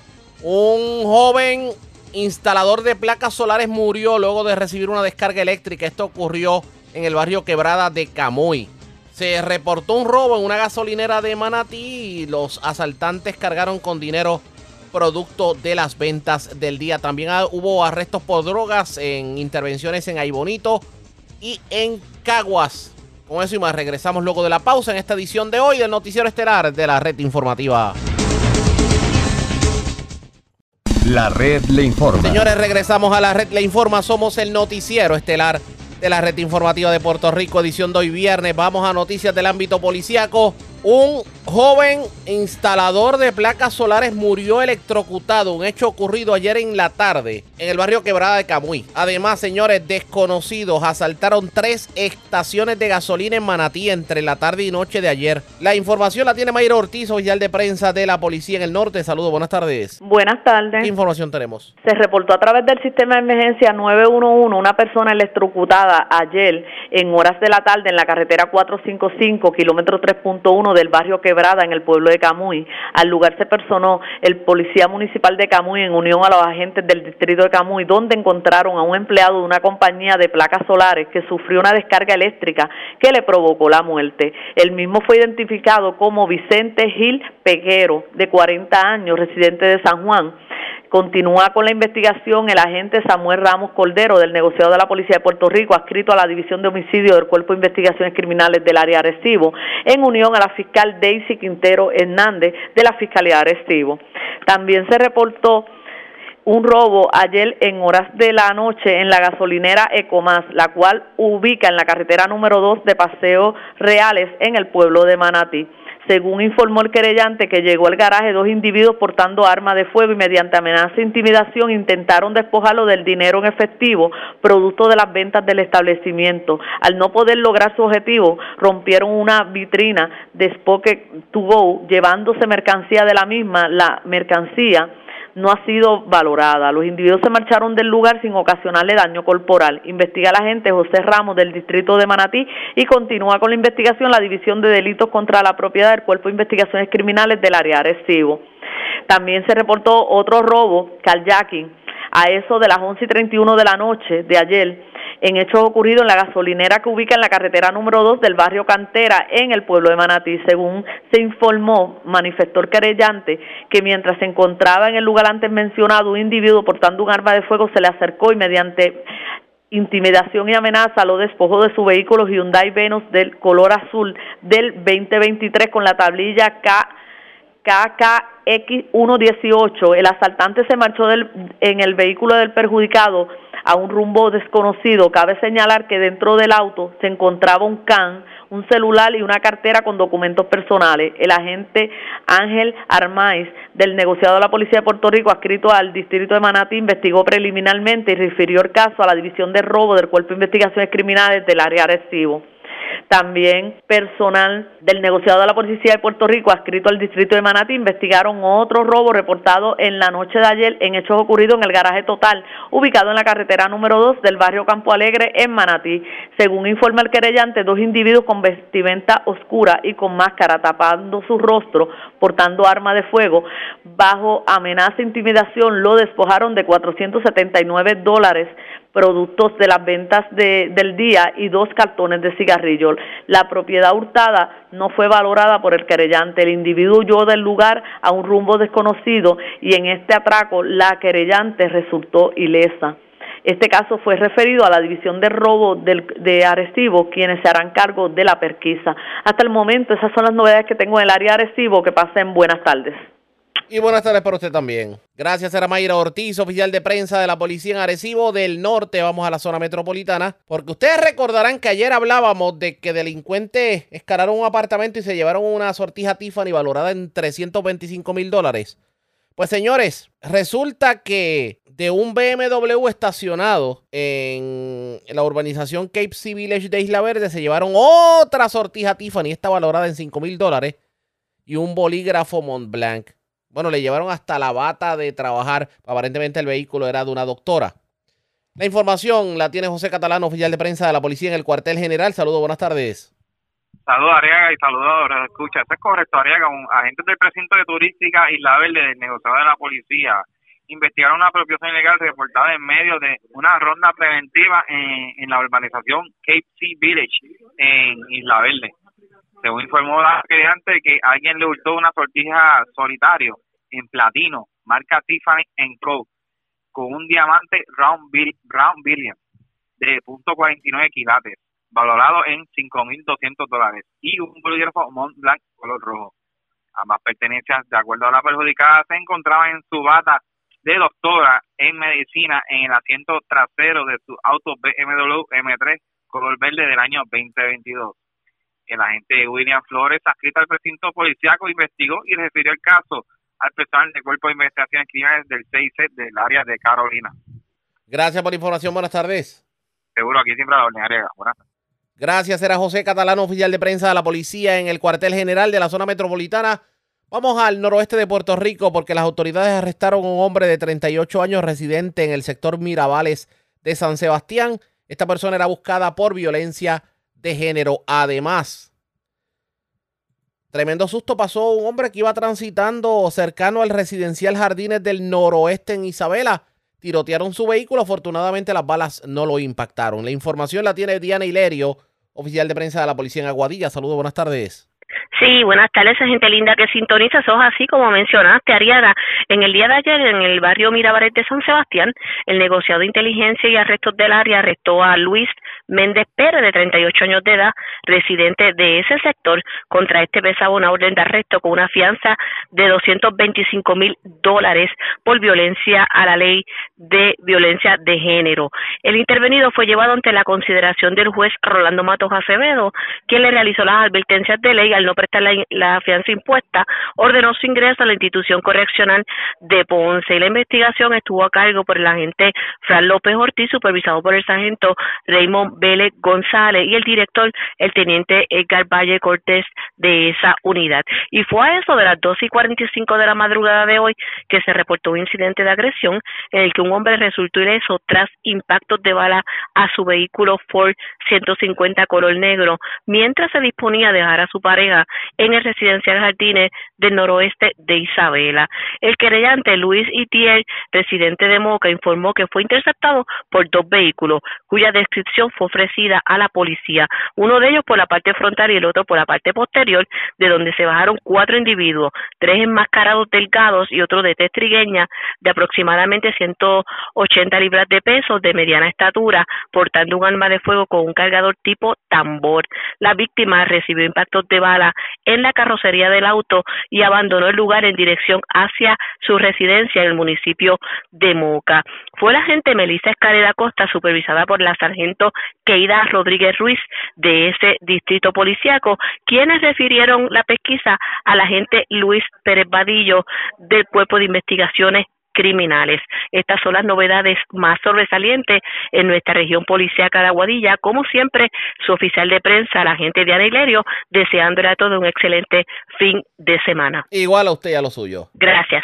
un joven instalador de placas solares murió luego de recibir una descarga eléctrica. Esto ocurrió en el barrio Quebrada de Camuy. Se reportó un robo en una gasolinera de Manatí y los asaltantes cargaron con dinero producto de las ventas del día. También hubo arrestos por drogas en intervenciones en Aibonito y en Caguas. Con eso y más regresamos luego de la pausa en esta edición de hoy del Noticiero Estelar de la Red Informativa. La Red le informa. Señores, regresamos a la Red le informa. Somos el Noticiero Estelar de la red informativa de Puerto Rico, edición de hoy viernes. Vamos a noticias del ámbito policíaco. Un joven instalador de placas solares murió electrocutado, un hecho ocurrido ayer en la tarde en el barrio Quebrada de Camuy. Además, señores, desconocidos asaltaron tres estaciones de gasolina en Manatí entre la tarde y noche de ayer. La información la tiene Mayra Ortiz, oficial de prensa de la policía en el norte. Saludos, buenas tardes. Buenas tardes. ¿Qué información tenemos? Se reportó a través del sistema de emergencia 911 una persona electrocutada ayer en horas de la tarde en la carretera 455, kilómetro 3.1 del barrio Quebrada en el pueblo de Camuy. Al lugar se personó el policía municipal de Camuy en unión a los agentes del distrito de Camuy, donde encontraron a un empleado de una compañía de placas solares que sufrió una descarga eléctrica que le provocó la muerte. El mismo fue identificado como Vicente Gil Peguero, de 40 años, residente de San Juan Continúa con la investigación el agente Samuel Ramos Cordero del negociado de la Policía de Puerto Rico, adscrito a la División de Homicidio del Cuerpo de Investigaciones Criminales del área Arecibo, en unión a la fiscal Daisy Quintero Hernández de la Fiscalía de. También se reportó un robo ayer en horas de la noche en la gasolinera Ecomás, la cual ubica en la carretera número 2 de Paseo Reales en el pueblo de Manatí. Según informó el querellante que llegó al garaje dos individuos portando armas de fuego y mediante amenaza e intimidación intentaron despojarlo del dinero en efectivo, producto de las ventas del establecimiento. Al no poder lograr su objetivo, rompieron una vitrina de Spoke to Go, llevándose mercancía de la misma, la mercancía no ha sido valorada. Los individuos se marcharon del lugar sin ocasionarle daño corporal. Investiga la agente José Ramos del distrito de Manatí y continúa con la investigación la División de Delitos contra la Propiedad del Cuerpo de Investigaciones Criminales del área Arecibo. También se reportó otro robo, carjacking, a eso de las 11 y 31 de la noche de ayer en hechos ocurridos en la gasolinera que ubica en la carretera número 2 del barrio Cantera en el pueblo de Manatí. Según se informó, manifestó el querellante que mientras se encontraba en el lugar antes mencionado, un individuo portando un arma de fuego se le acercó y mediante intimidación y amenaza lo despojó de su vehículo Hyundai Venus del color azul del 2023 con la tablilla K KKX118. El asaltante se marchó del, en el vehículo del perjudicado a un rumbo desconocido. Cabe señalar que dentro del auto se encontraba un can, un celular y una cartera con documentos personales. El agente Ángel Armaiz del negociado de la Policía de Puerto Rico, adscrito al distrito de Manatí, investigó preliminarmente y refirió el caso a la División de Robo del Cuerpo de Investigaciones Criminales del área Arecibo. También personal del negociado de la Policía de Puerto Rico, adscrito al distrito de Manatí, investigaron otro robo reportado en la noche de ayer en hechos ocurridos en el garaje total, ubicado en la carretera número 2 del barrio Campo Alegre en Manatí. Según informa el querellante, dos individuos con vestimenta oscura y con máscara tapando su rostro, portando arma de fuego, bajo amenaza e intimidación, lo despojaron de 479 dólares productos de las ventas de, del día y dos cartones de cigarrillos. La propiedad hurtada no fue valorada por el querellante. El individuo huyó del lugar a un rumbo desconocido y en este atraco la querellante resultó ilesa. Este caso fue referido a la División de Robo de Arecibo, quienes se harán cargo de la perquisa. Hasta el momento, esas son las novedades que tengo en el área de Arecibo. Que pasen buenas tardes. Y buenas tardes para usted también. Gracias a Mayra Ortiz, oficial de prensa de la Policía en Arecibo del Norte. Vamos a la zona metropolitana. Porque ustedes recordarán que ayer hablábamos de que delincuentes escalaron un apartamento y se llevaron una sortija Tiffany valorada en 325 mil dólares. Pues señores, resulta que de un BMW estacionado en la urbanización Cape Sea Village de Isla Verde se llevaron otra sortija Tiffany, esta valorada en 5 mil dólares, y un bolígrafo Montblanc. Bueno, le llevaron hasta la bata de trabajar. Aparentemente el vehículo era de una doctora. La información la tiene José Catalán, oficial de prensa de la policía en el cuartel general. Saludos, buenas tardes. Saludos, Ariaga, y saludos, escucha. Esto es correcto, Ariaga. agentes del precinto de turística Isla Verde, del negociador de la policía, investigaron una apropiación ilegal reportada en medio de una ronda preventiva en, en la urbanización Cape Sea Village, en Isla Verde. Según informó la cliente que alguien le hurtó una sortija solitario en platino, marca Tiffany Co, con un diamante Round, Bill, Round Billion de .49 quilates, valorado en 5.200 dólares, y un bolígrafo Mont Blanc color rojo. Ambas pertenencias, de acuerdo a la perjudicada, se encontraban en su bata de doctora en medicina en el asiento trasero de su auto BMW M3 color verde del año 2022 el agente William Flores, adscrito al precinto policiaco, investigó y refirió el caso al personal del Cuerpo de Investigaciones Criminales del CIC del área de Carolina. Gracias por la información. Buenas tardes. Seguro, aquí siempre la orden, Buenas tardes. Gracias, era José Catalán, oficial de prensa de la policía en el cuartel general de la zona metropolitana. Vamos al noroeste de Puerto Rico porque las autoridades arrestaron a un hombre de 38 años residente en el sector Mirabales de San Sebastián. Esta persona era buscada por violencia de género. Además, tremendo susto pasó un hombre que iba transitando cercano al residencial Jardines del Noroeste en Isabela. Tirotearon su vehículo, afortunadamente las balas no lo impactaron. La información la tiene Diana Hilerio, oficial de prensa de la policía en Aguadilla. Saludos, buenas tardes. Sí, buenas tardes, gente linda que sintoniza. Sos así como mencionaste, Ariana. En el día de ayer, en el barrio Mirabaret de San Sebastián, el negociado de inteligencia y arrestos del área arrestó a Luis Méndez Pérez, de 38 años de edad, residente de ese sector. Contra este pesaba una orden de arresto con una fianza de 225 mil dólares por violencia a la ley de violencia de género. El intervenido fue llevado ante la consideración del juez Rolando Matos Acevedo, quien le realizó las advertencias de ley al no prestar la, fianza impuesta, ordenó su ingreso a la institución correccional de Ponce. Y la investigación estuvo a cargo por el agente Fran López Ortiz, supervisado por el sargento Raymond Vélez González y el director, el teniente Edgar Valle Cortés de esa unidad. Y fue a eso de las 2 y 45 de la madrugada de hoy que se reportó un incidente de agresión en el que un hombre resultó ileso tras impactos de bala a su vehículo Ford 150 color negro mientras se disponía a dejar a su pareja en el residencial Jardines del noroeste de Isabela. El querellante Luis Itiel, residente de Moca, informó que fue interceptado por dos vehículos cuya descripción fue ofrecida a la policía, uno de ellos por la parte frontal y el otro por la parte posterior, de donde se bajaron cuatro individuos, tres enmascarados delgados y otro de tez trigueña de aproximadamente 180 libras de peso de mediana estatura, portando un arma de fuego con un cargador tipo tambor. La víctima recibió impactos de bala en la carrocería del auto y abandonó el lugar en dirección hacia su residencia en el municipio de Moca. Fue la agente Melissa Escalera Costa, supervisada por la sargento Keida Rodríguez Ruiz de ese distrito policiaco, quienes refirieron la pesquisa al agente Luis Pérez Vadillo del Cuerpo de Investigaciones criminales. Estas son las novedades más sobresalientes en nuestra región policíaca de Aguadilla. Como siempre, su oficial de prensa, la gente de Hilerio, deseándole a todos un excelente fin de semana. Igual a usted y a lo suyo. Gracias.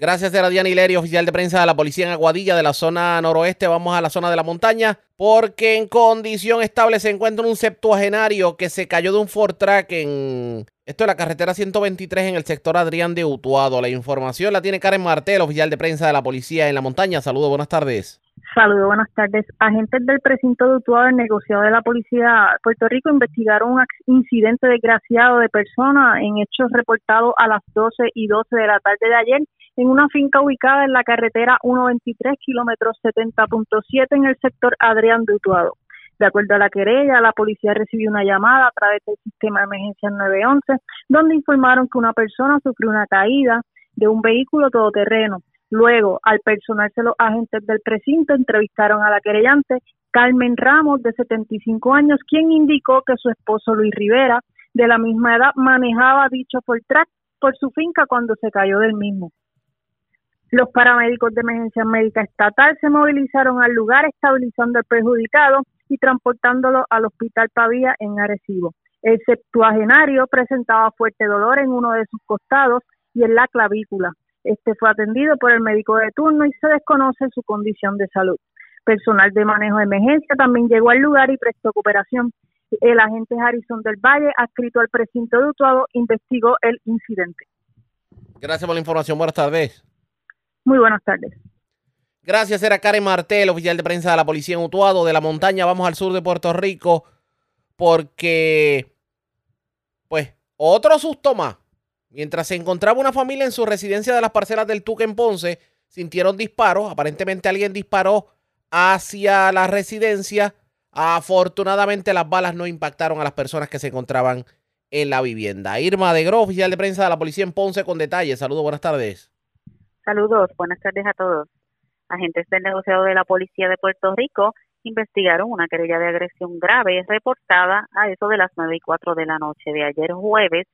Gracias, era Diana Hilerio, oficial de prensa de la policía en Aguadilla de la zona noroeste. Vamos a la zona de la montaña, porque en condición estable se encuentra un septuagenario que se cayó de un Ford Track en esto es la carretera 123 en el sector Adrián de Utuado. La información la tiene Karen Martel, oficial de prensa de la policía en la montaña. Saludos, buenas tardes. Saludos, buenas tardes. Agentes del precinto de Utuado del negociado de la Policía de Puerto Rico investigaron un incidente desgraciado de personas en hechos reportados a las 12 y 12 de la tarde de ayer en una finca ubicada en la carretera 123, kilómetros 70.7 en el sector Adrián de Utuado. De acuerdo a la querella, la policía recibió una llamada a través del sistema de emergencia 911, donde informaron que una persona sufrió una caída de un vehículo todoterreno Luego, al personarse los agentes del precinto, entrevistaron a la querellante Carmen Ramos, de 75 años, quien indicó que su esposo Luis Rivera, de la misma edad, manejaba dicho track por su finca cuando se cayó del mismo. Los paramédicos de emergencia médica estatal se movilizaron al lugar estabilizando al perjudicado y transportándolo al hospital Pavía en Arecibo. El septuagenario presentaba fuerte dolor en uno de sus costados y en la clavícula. Este fue atendido por el médico de turno y se desconoce su condición de salud. Personal de manejo de emergencia también llegó al lugar y prestó cooperación. El agente Harrison del Valle, adscrito al precinto de Utuado, investigó el incidente. Gracias por la información. Buenas tardes. Muy buenas tardes. Gracias, era Karen Martel, oficial de prensa de la policía en Utuado. De la montaña vamos al sur de Puerto Rico porque, pues, otro susto más. Mientras se encontraba una familia en su residencia de las parcelas del Tuque en Ponce, sintieron disparos. Aparentemente alguien disparó hacia la residencia. Afortunadamente las balas no impactaron a las personas que se encontraban en la vivienda. Irma de Gro, oficial de prensa de la policía en Ponce, con detalles. Saludos, buenas tardes. Saludos, buenas tardes a todos. Agentes del negociado de la policía de Puerto Rico investigaron una querella de agresión grave reportada a eso de las nueve y cuatro de la noche de ayer jueves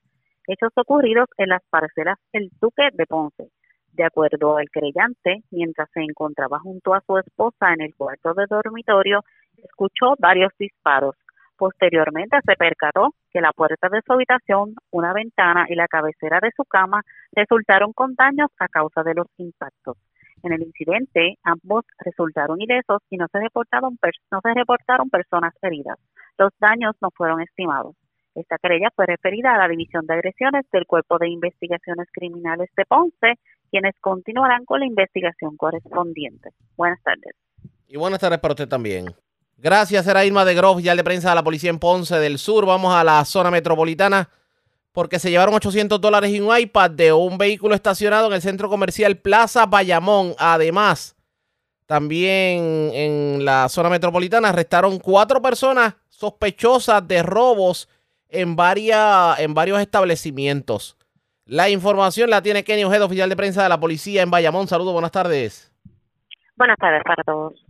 hechos ocurridos en las parcelas El Duque de Ponce. De acuerdo al creyente, mientras se encontraba junto a su esposa en el cuarto de dormitorio, escuchó varios disparos. Posteriormente se percató que la puerta de su habitación, una ventana y la cabecera de su cama resultaron con daños a causa de los impactos. En el incidente, ambos resultaron ilesos y no se reportaron, no se reportaron personas heridas. Los daños no fueron estimados. Esta querella fue referida a la División de Agresiones del Cuerpo de Investigaciones Criminales de Ponce, quienes continuarán con la investigación correspondiente. Buenas tardes. Y buenas tardes para usted también. Gracias, era Irma de Groff, ya de prensa de la policía en Ponce del Sur. Vamos a la zona metropolitana porque se llevaron 800 dólares y un iPad de un vehículo estacionado en el centro comercial Plaza Bayamón. Además, también en la zona metropolitana arrestaron cuatro personas sospechosas de robos en, en varios establecimientos. La información la tiene Kenny Ojeda, oficial de prensa de la policía en Bayamón. Saludos, buenas tardes. Buenas tardes para todos.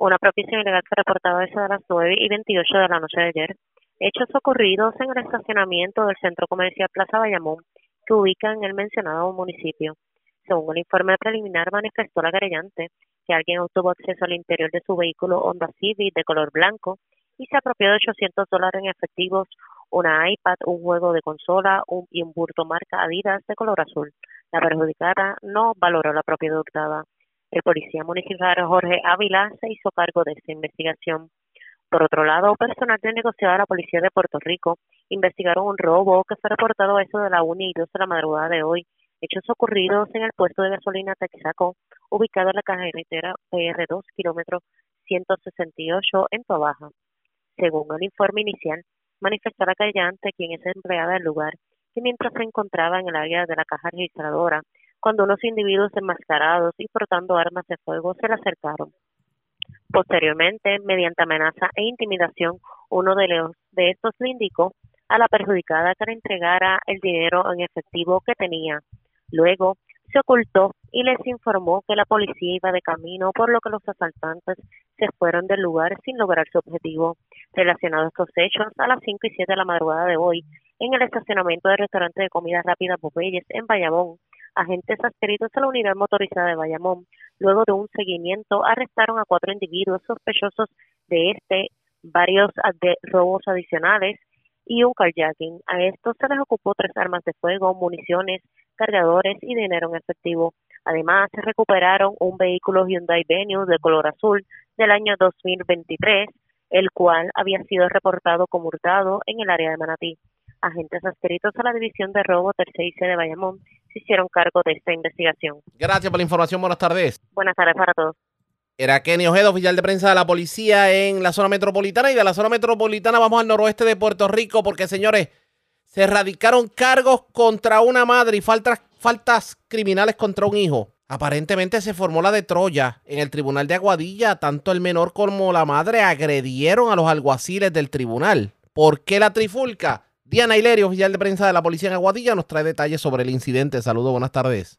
Una propicia ilegal fue reportada eso de las 9 y 28 de la noche de ayer. Hechos ocurridos en el estacionamiento del centro comercial Plaza Bayamón, que ubica en el mencionado municipio. Según el informe preliminar, manifestó la querellante que alguien obtuvo acceso al interior de su vehículo Honda Civic de color blanco y se apropió de 800 dólares en efectivos, una iPad, un juego de consola y un burto marca Adidas de color azul. La perjudicada no valoró la propiedad hurtada. El policía municipal Jorge Ávila se hizo cargo de esta investigación. Por otro lado, personal de negociado de la Policía de Puerto Rico investigaron un robo que fue reportado a eso de la 1 y 2 de la madrugada de hoy. Hechos ocurridos en el puesto de gasolina Texaco, ubicado en la carretera PR2, kilómetro 168 en Tobaja. Según el informe inicial, manifestó la callante, quien es empleada del lugar, que mientras se encontraba en el área de la caja registradora, cuando unos individuos enmascarados y portando armas de fuego se le acercaron. Posteriormente, mediante amenaza e intimidación, uno de, los, de estos le indicó a la perjudicada que le entregara el dinero en efectivo que tenía. Luego, se ocultó y les informó que la policía iba de camino, por lo que los asaltantes se fueron del lugar sin lograr su objetivo. Relacionados estos hechos, a las 5 y 7 de la madrugada de hoy, en el estacionamiento del restaurante de comida rápida Popeyes en Bayamón, agentes adscritos a la unidad motorizada de Bayamón, luego de un seguimiento, arrestaron a cuatro individuos sospechosos de este, varios de robos adicionales y un carjacking. A estos se les ocupó tres armas de fuego, municiones, cargadores y dinero en efectivo. Además, se recuperaron un vehículo Hyundai Venue de color azul del año 2023, el cual había sido reportado como hurtado en el área de Manatí. Agentes adscritos a la División de Robo Tercer de Bayamón se hicieron cargo de esta investigación. Gracias por la información. Buenas tardes. Buenas tardes para todos. Era Kenny Ojeda, oficial de prensa de la policía en la zona metropolitana. Y de la zona metropolitana vamos al noroeste de Puerto Rico porque, señores, se erradicaron cargos contra una madre y faltas, faltas criminales contra un hijo. Aparentemente se formó la de Troya en el tribunal de Aguadilla. Tanto el menor como la madre agredieron a los alguaciles del tribunal. ¿Por qué la trifulca? Diana Hilerio, oficial de prensa de la policía en Aguadilla, nos trae detalles sobre el incidente. Saludos, buenas tardes.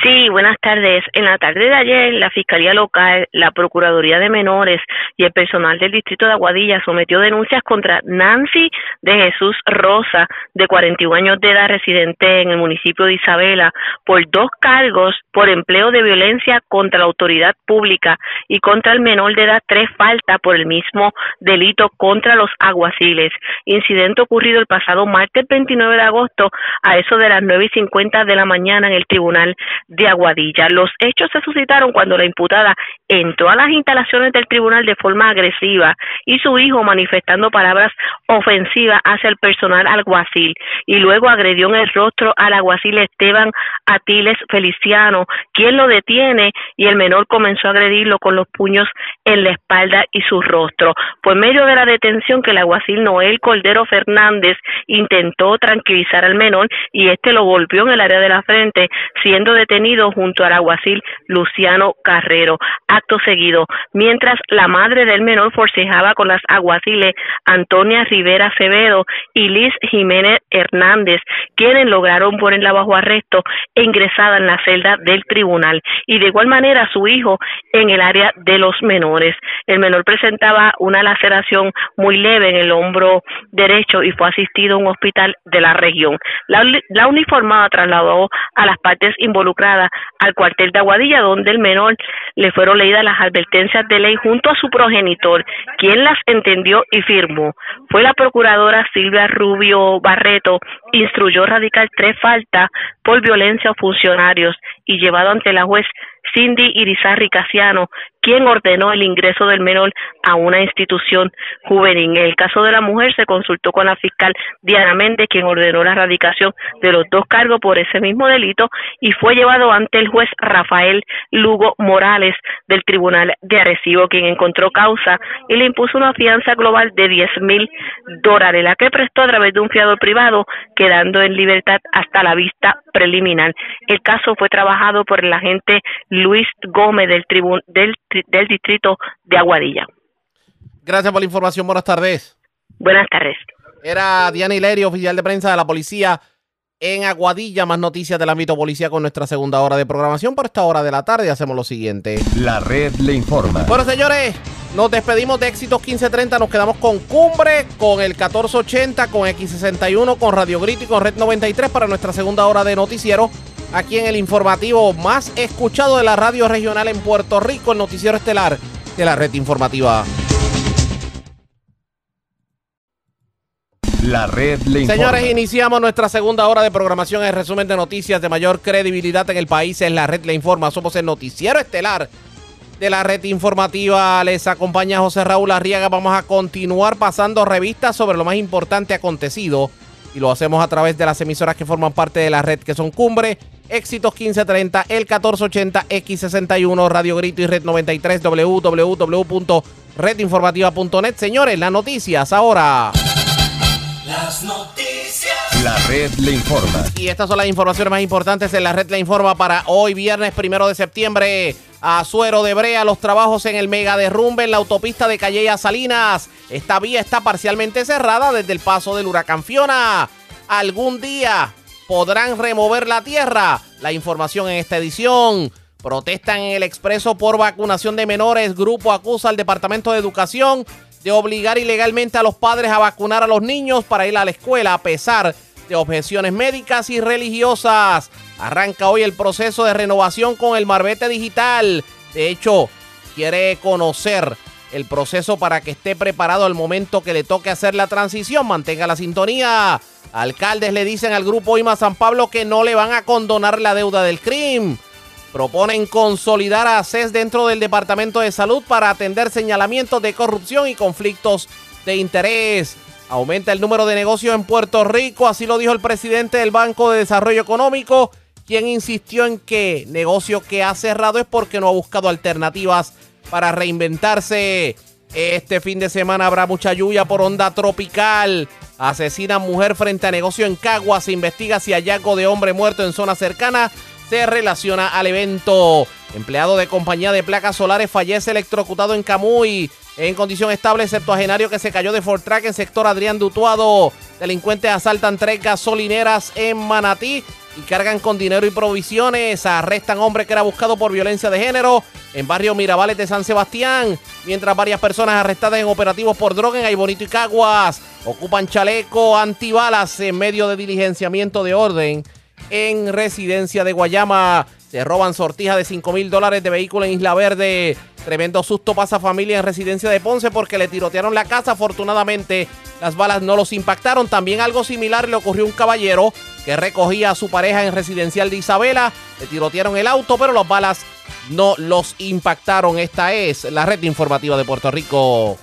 Sí, buenas tardes. En la tarde de ayer, la Fiscalía Local, la Procuraduría de Menores y el personal del Distrito de Aguadilla sometió denuncias contra Nancy de Jesús Rosa, de 41 años de edad, residente en el municipio de Isabela, por dos cargos por empleo de violencia contra la autoridad pública y contra el menor de edad tres faltas por el mismo delito contra los aguaciles. Incidente ocurrido el pasado martes 29 de agosto a eso de las nueve y cincuenta de la mañana en el Tribunal de Aguadilla. Los hechos se suscitaron cuando la imputada entró a las instalaciones del tribunal de forma agresiva y su hijo manifestando palabras ofensivas hacia el personal alguacil y luego agredió en el rostro al alguacil Esteban Atiles Feliciano, quien lo detiene y el menor comenzó a agredirlo con los puños en la espalda y su rostro. Por medio de la detención que el alguacil Noel Cordero Fernández intentó tranquilizar al menor y este lo golpeó en el área de la frente, siendo detenido junto al alguacil Luciano Carrero. Acto seguido, mientras la madre del menor forcejaba con las aguaciles Antonia Rivera Acevedo y Liz Jiménez Hernández, quienes lograron ponerla bajo arresto e ingresada en la celda del tribunal. Y de igual manera su hijo en el área de los menores. El menor presentaba una laceración muy leve en el hombro derecho y fue asistido a un hospital de la región. La, la uniformada trasladó a las partes involucradas al cuartel de Aguadilla, donde el menor le fueron leídas las advertencias de ley junto a su progenitor, quien las entendió y firmó. Fue la procuradora Silvia Rubio Barreto, instruyó radical tres faltas por violencia a funcionarios y llevado ante la juez Cindy Irizarri Casiano, quien ordenó el ingreso del menor a una institución juvenil. En el caso de la mujer se consultó con la fiscal Diana Méndez, quien ordenó la erradicación de los dos cargos por ese mismo delito y fue llevado ante el juez Rafael Lugo Morales del Tribunal de Arecibo, quien encontró causa y le impuso una fianza global de 10 mil dólares, la que prestó a través de un fiador privado, quedando en libertad hasta la vista preliminar. El caso fue trabajado por el agente Luis Gómez del, del, del distrito de Aguadilla. Gracias por la información. Buenas tardes. Buenas tardes. Era Diana Hilerio, oficial de prensa de la policía en Aguadilla. Más noticias del ámbito policía con nuestra segunda hora de programación. Por esta hora de la tarde hacemos lo siguiente. La red le informa. Bueno, señores, nos despedimos de Éxitos 1530. Nos quedamos con Cumbre, con el 1480, con X61, con Radio Grito y con Red 93 para nuestra segunda hora de noticiero aquí en el informativo más escuchado de la radio regional en Puerto Rico, el noticiero estelar de la red informativa. La red le Señores, iniciamos nuestra segunda hora de programación. El resumen de noticias de mayor credibilidad en el país es la red le informa. Somos el noticiero estelar de la red informativa. Les acompaña José Raúl Arriaga. Vamos a continuar pasando revistas sobre lo más importante acontecido. Y lo hacemos a través de las emisoras que forman parte de la red, que son Cumbre, Éxitos 1530, el 1480, X61, Radio Grito y Red 93, www.redinformativa.net. Señores, las noticias ahora. Las noticias. La red le informa. Y estas son las informaciones más importantes en la red le informa para hoy, viernes primero de septiembre. A Suero de Brea, los trabajos en el mega derrumbe en la autopista de Calle a Salinas. Esta vía está parcialmente cerrada desde el paso del huracán Fiona. Algún día podrán remover la tierra. La información en esta edición. Protestan en el expreso por vacunación de menores. Grupo acusa al Departamento de Educación de obligar ilegalmente a los padres a vacunar a los niños para ir a la escuela a pesar de objeciones médicas y religiosas. Arranca hoy el proceso de renovación con el Marbete Digital. De hecho, quiere conocer el proceso para que esté preparado al momento que le toque hacer la transición. Mantenga la sintonía. Alcaldes le dicen al grupo IMA San Pablo que no le van a condonar la deuda del crimen. Proponen consolidar a CES dentro del Departamento de Salud para atender señalamientos de corrupción y conflictos de interés. Aumenta el número de negocios en Puerto Rico, así lo dijo el presidente del Banco de Desarrollo Económico, quien insistió en que negocio que ha cerrado es porque no ha buscado alternativas para reinventarse. Este fin de semana habrá mucha lluvia por onda tropical. Asesina mujer frente a negocio en Cagua. Se investiga si hallazgo de hombre muerto en zona cercana se relaciona al evento. Empleado de compañía de placas solares fallece electrocutado en Camuy. En condición estable, septuagenario que se cayó de Fortrack en sector Adrián Dutuado. Delincuentes asaltan tres gasolineras en Manatí y cargan con dinero y provisiones. Arrestan hombre que era buscado por violencia de género en barrio Mirabales de San Sebastián. Mientras varias personas arrestadas en operativos por droga en Aybonito y Caguas ocupan chaleco antibalas en medio de diligenciamiento de orden en residencia de Guayama. Se roban sortijas de 5 mil dólares de vehículo en Isla Verde. Tremendo susto pasa familia en residencia de Ponce porque le tirotearon la casa. Afortunadamente, las balas no los impactaron. También algo similar le ocurrió a un caballero que recogía a su pareja en residencial de Isabela. Le tirotearon el auto, pero las balas no los impactaron. Esta es la red informativa de Puerto Rico.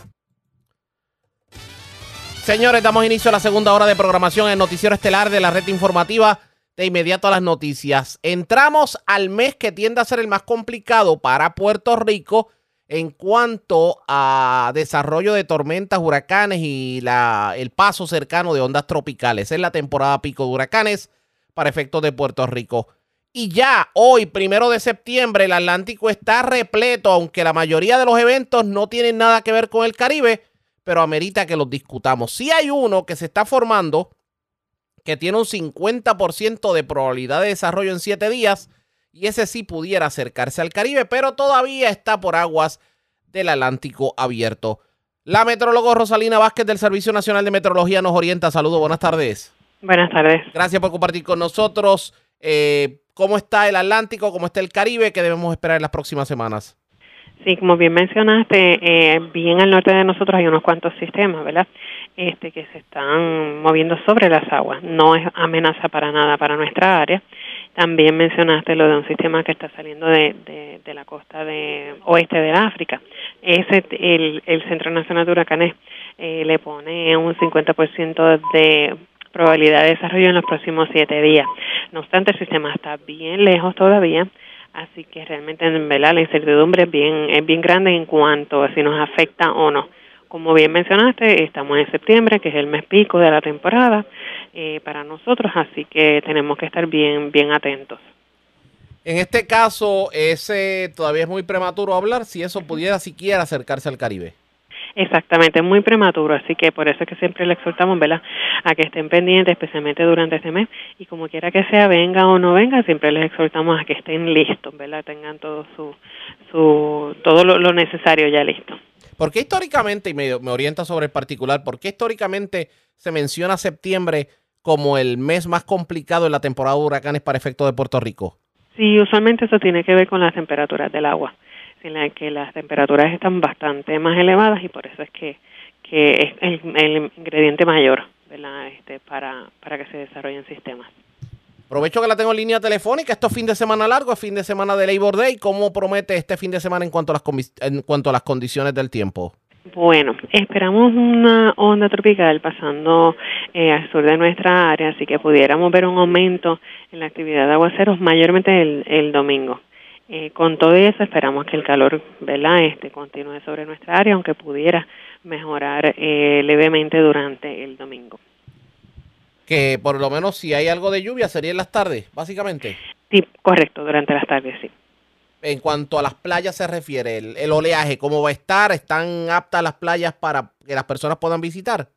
Señores, damos inicio a la segunda hora de programación en Noticiero Estelar de la red informativa de inmediato a las noticias. Entramos al mes que tiende a ser el más complicado para Puerto Rico en cuanto a desarrollo de tormentas, huracanes y la, el paso cercano de ondas tropicales. Es la temporada pico de huracanes para efectos de Puerto Rico. Y ya hoy, primero de septiembre, el Atlántico está repleto, aunque la mayoría de los eventos no tienen nada que ver con el Caribe, pero amerita que los discutamos. Si hay uno que se está formando que tiene un 50% de probabilidad de desarrollo en 7 días y ese sí pudiera acercarse al Caribe, pero todavía está por aguas del Atlántico abierto. La metrólogo Rosalina Vázquez del Servicio Nacional de Meteorología nos orienta. Saludos, buenas tardes. Buenas tardes. Gracias por compartir con nosotros. Eh, ¿Cómo está el Atlántico? ¿Cómo está el Caribe? ¿Qué debemos esperar en las próximas semanas? Sí, como bien mencionaste, eh, bien al norte de nosotros hay unos cuantos sistemas, ¿verdad? Este que se están moviendo sobre las aguas. No es amenaza para nada para nuestra área. También mencionaste lo de un sistema que está saliendo de, de, la costa de oeste de África. Ese el, el Centro Nacional de Huracanes eh, le pone un 50% de probabilidad de desarrollo en los próximos siete días. No obstante, el sistema está bien lejos todavía Así que realmente en verdad la incertidumbre es bien, es bien grande en cuanto a si nos afecta o no. Como bien mencionaste, estamos en septiembre, que es el mes pico de la temporada eh, para nosotros, así que tenemos que estar bien, bien atentos. En este caso, ese todavía es muy prematuro hablar si eso pudiera siquiera acercarse al Caribe. Exactamente, es muy prematuro, así que por eso es que siempre le exhortamos, ¿verdad?, a que estén pendientes, especialmente durante este mes, y como quiera que sea, venga o no venga, siempre les exhortamos a que estén listos, ¿verdad?, tengan todo su, su todo lo, necesario ya listo. ¿Por qué históricamente, y me, orienta sobre el particular, por qué históricamente se menciona septiembre como el mes más complicado en la temporada de huracanes para efectos de Puerto Rico? Sí, usualmente eso tiene que ver con las temperaturas del agua en la que las temperaturas están bastante más elevadas y por eso es que, es el, ingrediente mayor Este, para que se desarrollen sistemas. Aprovecho que la tengo en línea telefónica. Esto es fin de semana largo, es fin de semana de Labor Day. ¿Cómo promete este fin de semana en cuanto a las, en cuanto a las condiciones del tiempo? Bueno, esperamos una onda tropical pasando eh, al sur de nuestra área, así que pudiéramos ver un aumento en la actividad de aguaceros mayormente el, el domingo. Eh, con todo eso esperamos que el calor ¿verdad? Este, continúe sobre nuestra área, aunque pudiera mejorar eh, levemente durante el domingo. Que por lo menos si hay algo de lluvia sería en las tardes, básicamente. Sí, correcto, durante las tardes, sí. En cuanto a las playas se refiere, el, el oleaje, ¿cómo va a estar? ¿Están aptas las playas para que las personas puedan visitar?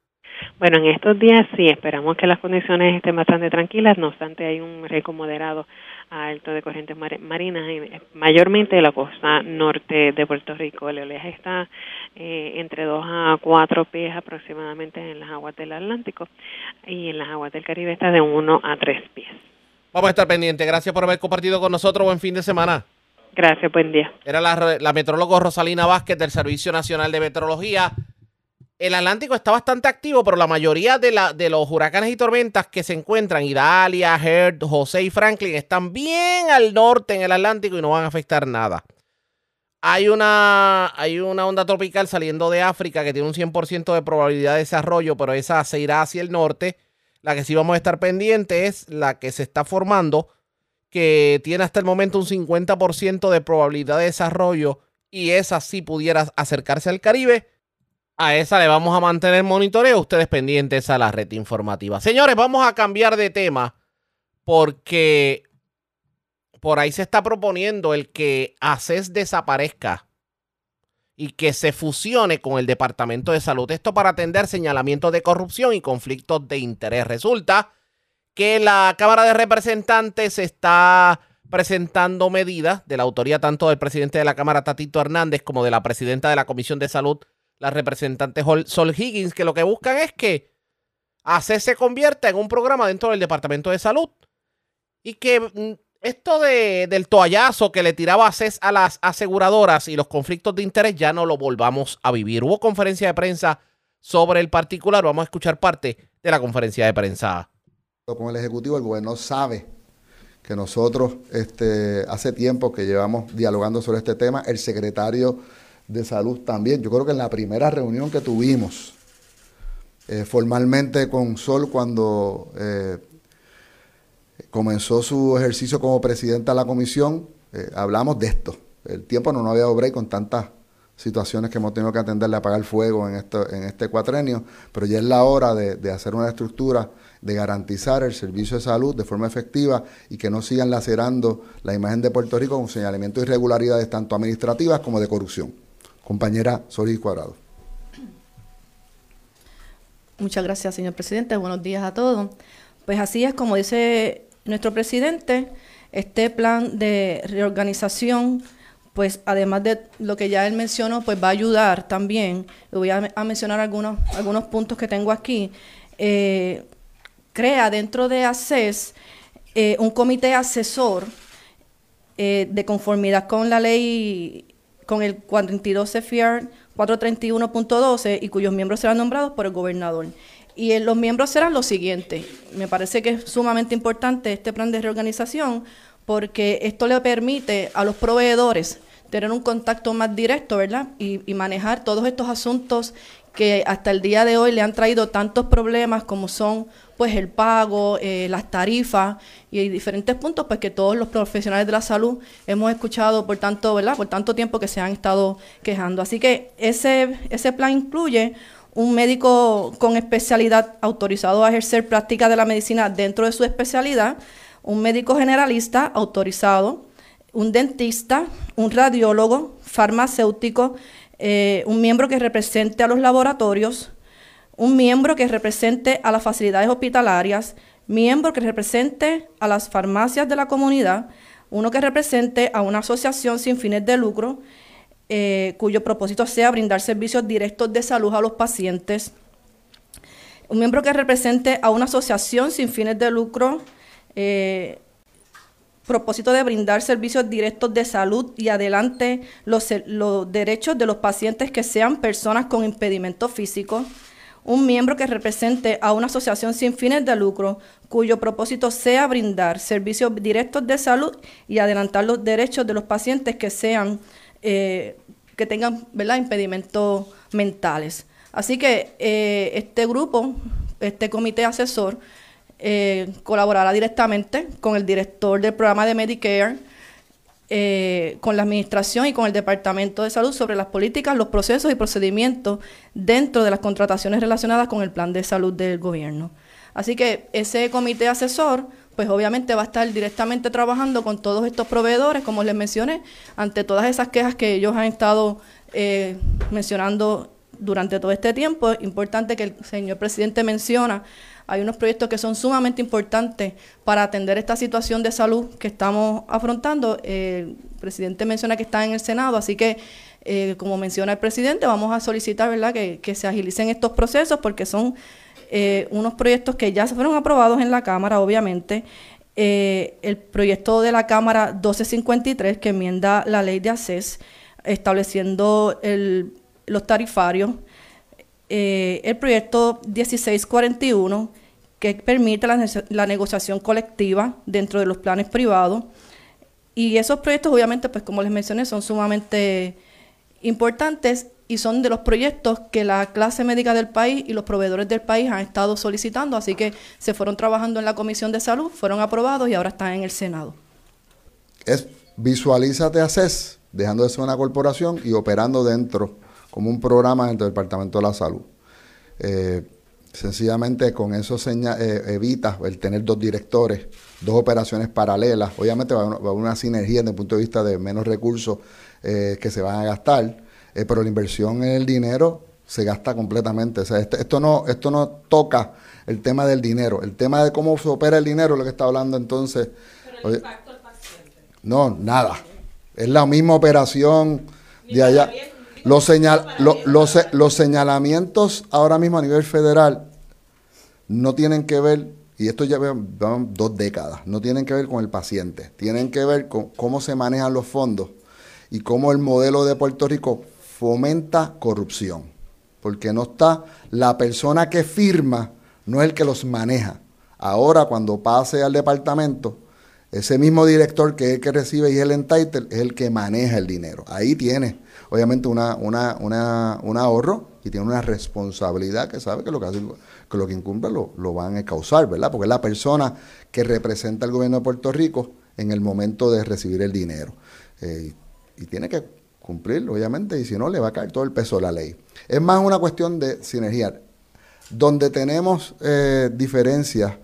Bueno, en estos días sí, esperamos que las condiciones estén bastante tranquilas, no obstante hay un riesgo moderado alto de corrientes marinas, eh, mayormente de la costa norte de Puerto Rico. El oleaje está eh, entre 2 a 4 pies aproximadamente en las aguas del Atlántico y en las aguas del Caribe está de 1 a 3 pies. Vamos a estar pendientes. Gracias por haber compartido con nosotros. Buen fin de semana. Gracias, buen día. Era la, la metrólogo Rosalina Vázquez del Servicio Nacional de Meteorología el Atlántico está bastante activo, pero la mayoría de, los huracanes y tormentas que se encuentran, Idalia, Herd, José y Franklin, están bien al norte en el Atlántico y no van a afectar nada. Hay una, hay una onda tropical saliendo de África que tiene un 100% de probabilidad de desarrollo, pero esa se irá hacia el norte. La que sí vamos a estar pendiente es la que se está formando, que tiene hasta el momento un 50% de probabilidad de desarrollo y esa sí pudiera acercarse al Caribe. A esa le vamos a mantener monitoreo. Ustedes pendientes a la red informativa. Señores, vamos a cambiar de tema porque por ahí se está proponiendo el que ACES desaparezca y que se fusione con el Departamento de Salud. Esto para atender señalamientos de corrupción y conflictos de interés. Resulta que la Cámara de Representantes está presentando medidas de la autoría tanto del presidente de la Cámara, Tatito Hernández, como de la presidenta de la Comisión de Salud, la representante Sol Higgins, que lo que buscan es que ACES se convierta en un programa dentro del Departamento de Salud y que mm, esto de, del toallazo que le tiraba ACES a las aseguradoras y los conflictos de interés ya no lo volvamos a vivir. Hubo conferencia de prensa sobre el particular. Vamos a escuchar parte de la conferencia de prensa. Con el Ejecutivo, el gobierno sabe que nosotros este, hace tiempo que llevamos dialogando sobre este tema. El secretario de Salud también. Yo creo que en la primera reunión que tuvimos eh, formalmente con Sol cuando... Eh, comenzó su ejercicio como presidenta de la comisión, eh, hablamos de esto. El tiempo no nos había dado break con tantas situaciones que hemos tenido que atenderle a apagar fuego en, en este cuatrenio, pero ya es la hora de, hacer una estructura de garantizar el servicio de salud de forma efectiva y que no sigan lacerando la imagen de Puerto Rico con señalamiento de irregularidades tanto administrativas como de corrupción. Compañera Solís Cuadrado. Muchas gracias, señor presidente. Buenos días a todos. Pues así es como dice nuestro presidente, este plan de reorganización, pues además de lo que ya él mencionó, pues va a ayudar también, voy a, mencionar algunos, algunos puntos que tengo aquí, eh, crea dentro de ACES eh, un comité asesor eh, de conformidad con la ley, con el 42 CFR 431.12 y cuyos miembros serán nombrados por el gobernador. Y los miembros serán los siguientes. Me parece que es sumamente importante este plan de reorganización porque esto le permite a los proveedores tener un contacto más directo, ¿verdad? Y, manejar todos estos asuntos que hasta el día de hoy le han traído tantos problemas como son pues el pago, eh, las tarifas y diferentes puntos pues que todos los profesionales de la salud hemos escuchado por tanto, ¿verdad? Por tanto tiempo que se han estado quejando. Así que ese ese plan incluye un médico con especialidad autorizado a ejercer práctica de la medicina dentro de su especialidad, un médico generalista autorizado, un dentista, un radiólogo, farmacéutico, eh, un miembro que represente a los laboratorios, un miembro que represente a las facilidades hospitalarias, miembro que represente a las farmacias de la comunidad, uno que represente a una asociación sin fines de lucro, eh, cuyo propósito sea brindar servicios directos de salud a los pacientes. Un miembro que represente a una asociación sin fines de lucro, eh, propósito de brindar servicios directos de salud y adelante los, los derechos de los pacientes que sean personas con impedimento físico un miembro que represente a una asociación sin fines de lucro cuyo propósito sea brindar servicios directos de salud y adelantar los derechos de los pacientes que sean eh, que tengan ¿verdad? impedimentos mentales. Así que eh, este grupo, este comité asesor, eh, colaborará directamente con el director del programa de Medicare, con la administración y con el Departamento de Salud sobre las políticas, los procesos y procedimientos dentro de las contrataciones relacionadas con el plan de salud del gobierno. Así que ese comité asesor pues obviamente va a estar directamente trabajando con todos estos proveedores, como les mencioné, ante todas esas quejas que ellos han estado eh, mencionando durante todo este tiempo. Es importante que el señor presidente menciona, hay unos proyectos que son sumamente importantes para atender esta situación de salud que estamos afrontando. el presidente menciona que está en el Senado, así que eh, como menciona el presidente, vamos a solicitar ¿verdad? Que, se agilicen estos procesos porque son eh, unos proyectos que ya fueron aprobados en la Cámara, obviamente. Eh, el proyecto de la Cámara 1253, que enmienda la ley de ACES, estableciendo los tarifarios. El proyecto 1641, que permite la, negociación colectiva dentro de los planes privados. Y esos proyectos, obviamente, pues como les mencioné, son sumamente importantes y son de los proyectos que la clase médica del país y los proveedores del país han estado solicitando, así que se fueron trabajando en la Comisión de Salud, fueron aprobados y ahora están en el Senado. Es visualízate ACES dejando de ser una corporación y operando dentro como un programa dentro del Departamento de la Salud. Eh, sencillamente con eso seña, eh, evita el tener dos directores, dos operaciones paralelas. Obviamente va a, haber una sinergia desde el punto de vista de menos recursos eh, que se van a gastar, pero la inversión en el dinero se gasta completamente. O sea, este, esto, no, esto no toca el tema del dinero. El tema de cómo se opera el dinero es lo que está hablando entonces. Pero el impacto al paciente. No, nada. Es la misma operación de allá. Los, señal, los, señalamientos ahora mismo a nivel federal no tienen que ver, y esto ya van dos décadas, no tienen que ver con el paciente, tienen que ver con cómo se manejan los fondos y cómo el modelo de Puerto Rico fomenta corrupción. Porque no está la persona que firma, no es el que los maneja. Ahora, cuando pase al departamento, ese mismo director que es el que recibe y es el entitled es el que maneja el dinero. Ahí tiene obviamente una, un ahorro y tiene una responsabilidad que sabe que lo que, hace, lo incumple lo van a causar, ¿verdad? Porque es la persona que representa al gobierno de Puerto Rico en el momento de recibir el dinero. Eh, y tiene que cumplirlo, obviamente, y si no, le va a caer todo el peso de la ley. Es más una cuestión de sinergia. Donde tenemos eh, diferencias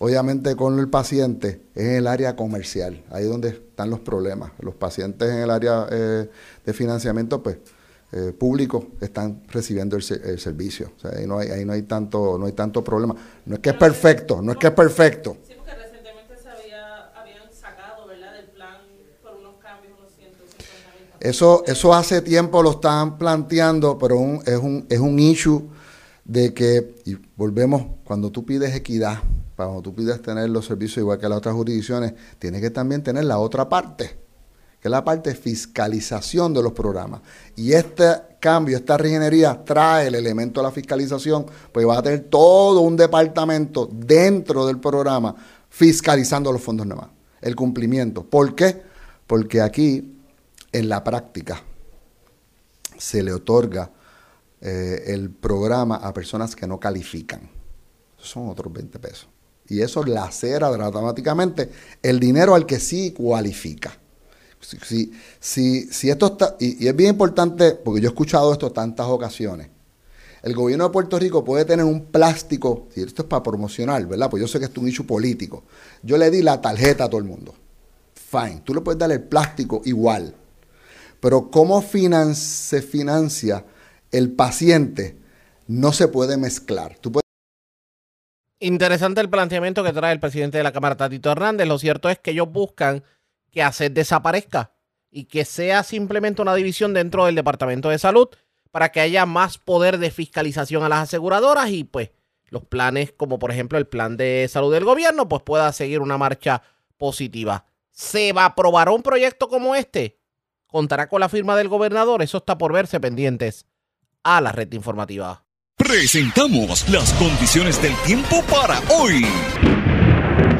Obviamente con el paciente es en el área comercial, ahí es donde están los problemas. Los pacientes en el área eh, de financiamiento pues, eh, público están recibiendo el, servicio. O sea, ahí no hay, ahí no hay tanto, no hay tanto problema. No es que es perfecto, no es que es perfecto. Sí, porque recientemente se había, habían sacado ¿verdad? del plan por unos cambios, unos 150 mil. Eso, eso hace tiempo lo están planteando, pero es, un, es un issue de que, y volvemos, cuando tú pides equidad, cuando tú pides tener los servicios igual que las otras jurisdicciones, tienes que también tener la otra parte, que es la parte de fiscalización de los programas. Y este cambio, esta regenería trae el elemento de la fiscalización, pues va a tener todo un departamento dentro del programa fiscalizando los fondos nuevos, el cumplimiento. ¿Por qué? Porque aquí, en la práctica, se le otorga eh, el programa a personas que no califican. Son otros 20 pesos y eso lacera dramáticamente el dinero al que sí cualifica. Si, si, si, esto está, y, es bien importante, porque yo he escuchado esto tantas ocasiones, el gobierno de Puerto Rico puede tener un plástico, y esto es para promocionar, ¿verdad? Pues yo sé que es un hecho político. Yo le di la tarjeta a todo el mundo. Fine, tú le puedes dar el plástico igual. Pero cómo se financia el paciente no se puede mezclar. Tú Interesante el planteamiento que trae el presidente de la Cámara, Tatito Hernández. Lo cierto es que ellos buscan que hacer desaparezca y que sea simplemente una división dentro del Departamento de Salud para que haya más poder de fiscalización a las aseguradoras y pues los planes como por ejemplo el plan de salud del gobierno pues pueda seguir una marcha positiva. ¿Se va a aprobar un proyecto como este? ¿Contará con la firma del gobernador? Eso está por verse pendientes a la red informativa. Presentamos las condiciones del tiempo para hoy.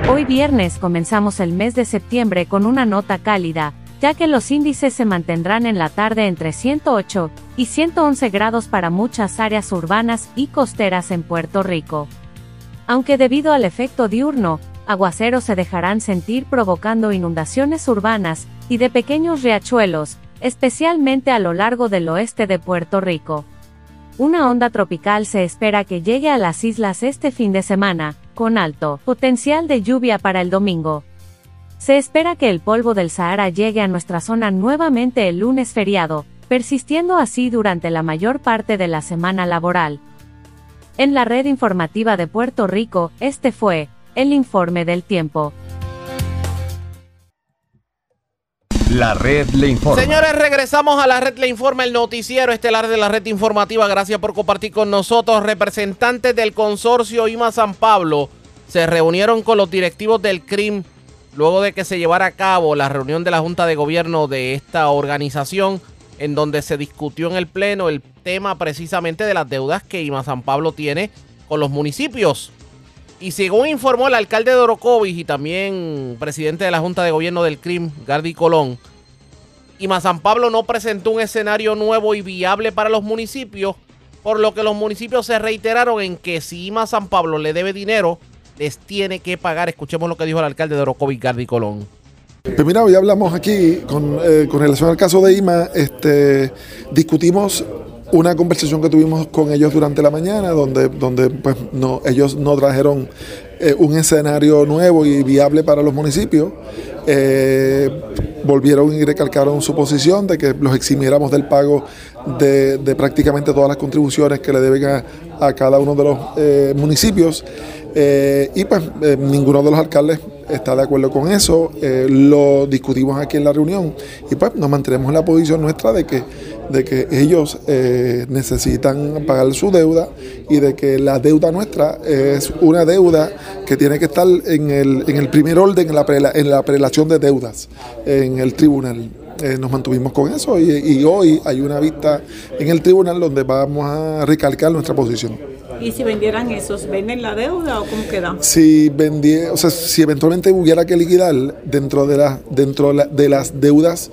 Hoy viernes comenzamos el mes de septiembre con una nota cálida, ya que los índices se mantendrán en la tarde entre 108 y 111 grados para muchas áreas urbanas y costeras en Puerto Rico. Aunque debido al efecto diurno, aguaceros se dejarán sentir provocando inundaciones urbanas y de pequeños riachuelos, especialmente a lo largo del oeste de Puerto Rico. Una onda tropical se espera que llegue a las islas este fin de semana, con alto potencial de lluvia para el domingo. Se espera que el polvo del Sahara llegue a nuestra zona nuevamente el lunes feriado, persistiendo así durante la mayor parte de la semana laboral. En la red informativa de Puerto Rico, este fue el informe del tiempo. La red le informa. Señores, regresamos a la red le informa, el noticiero estelar de la red informativa. Gracias por compartir con nosotros. Representantes del consorcio IMA San Pablo se reunieron con los directivos del CRIM luego de que se llevara a cabo la reunión de la Junta de Gobierno de esta organización, en donde se discutió en el Pleno el tema precisamente de las deudas que IMA San Pablo tiene con los municipios. Y según informó el alcalde de Orocovis y también presidente de la Junta de Gobierno del CRIM, Gardi Colón, Ima San Pablo no presentó un escenario nuevo y viable para los municipios, por lo que los municipios se reiteraron en que si Ima San Pablo le debe dinero, les tiene que pagar. Escuchemos lo que dijo el alcalde de Orocovis, Gardi Colón. Pues mira, hoy hablamos aquí con, eh, con relación al caso de IMA, este, discutimos una conversación que tuvimos con ellos durante la mañana, donde, donde pues, ellos no trajeron eh, un escenario nuevo y viable para los municipios. Eh, volvieron y recalcaron su posición de que los eximiéramos del pago de, prácticamente todas las contribuciones que le deben a, a cada uno de los eh, municipios. Y pues ninguno de los alcaldes está de acuerdo con eso. Lo discutimos aquí en la reunión y pues nos mantenemos en la posición nuestra de que, de que ellos eh, necesitan pagar su deuda y de que la deuda nuestra es una deuda que tiene que estar en el, en el primer orden en la, prela- en la prelación de deudas en el tribunal. Eh, nos mantuvimos con eso y, y hoy hay una vista en el tribunal donde vamos a recalcar nuestra posición. ¿Y si vendieran esos, venden la deuda o cómo queda? Si vendie, o sea, si eventualmente hubiera que liquidar dentro de las dentro de la- de las deudas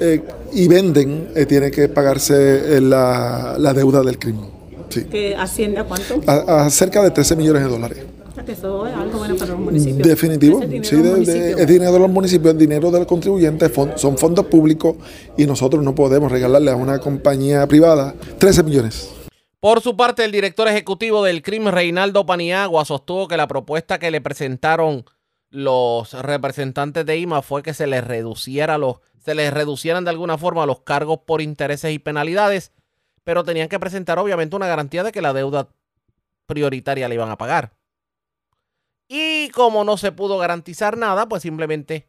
eh, y venden, eh, tiene que pagarse eh, la, la deuda del crimen. Sí. ¿Que asciende a cuánto? A, a cerca de 13 millones de dólares. O sea, que eso es algo bueno para los municipios. Definitivo. Dinero Sí, de de- los de- municipios. es dinero de los municipios, es dinero del contribuyente, fon- son fondos públicos y nosotros no podemos regalarle a una compañía privada 13 millones. Por su parte, el director ejecutivo del CRIM, Reinaldo Paniagua, sostuvo que la propuesta que le presentaron los representantes de IMA fue que se les reduciera los, se les reducieran de alguna forma los cargos por intereses y penalidades, pero tenían que presentar obviamente una garantía de que la deuda prioritaria le iban a pagar. Y como no se pudo garantizar nada, pues simplemente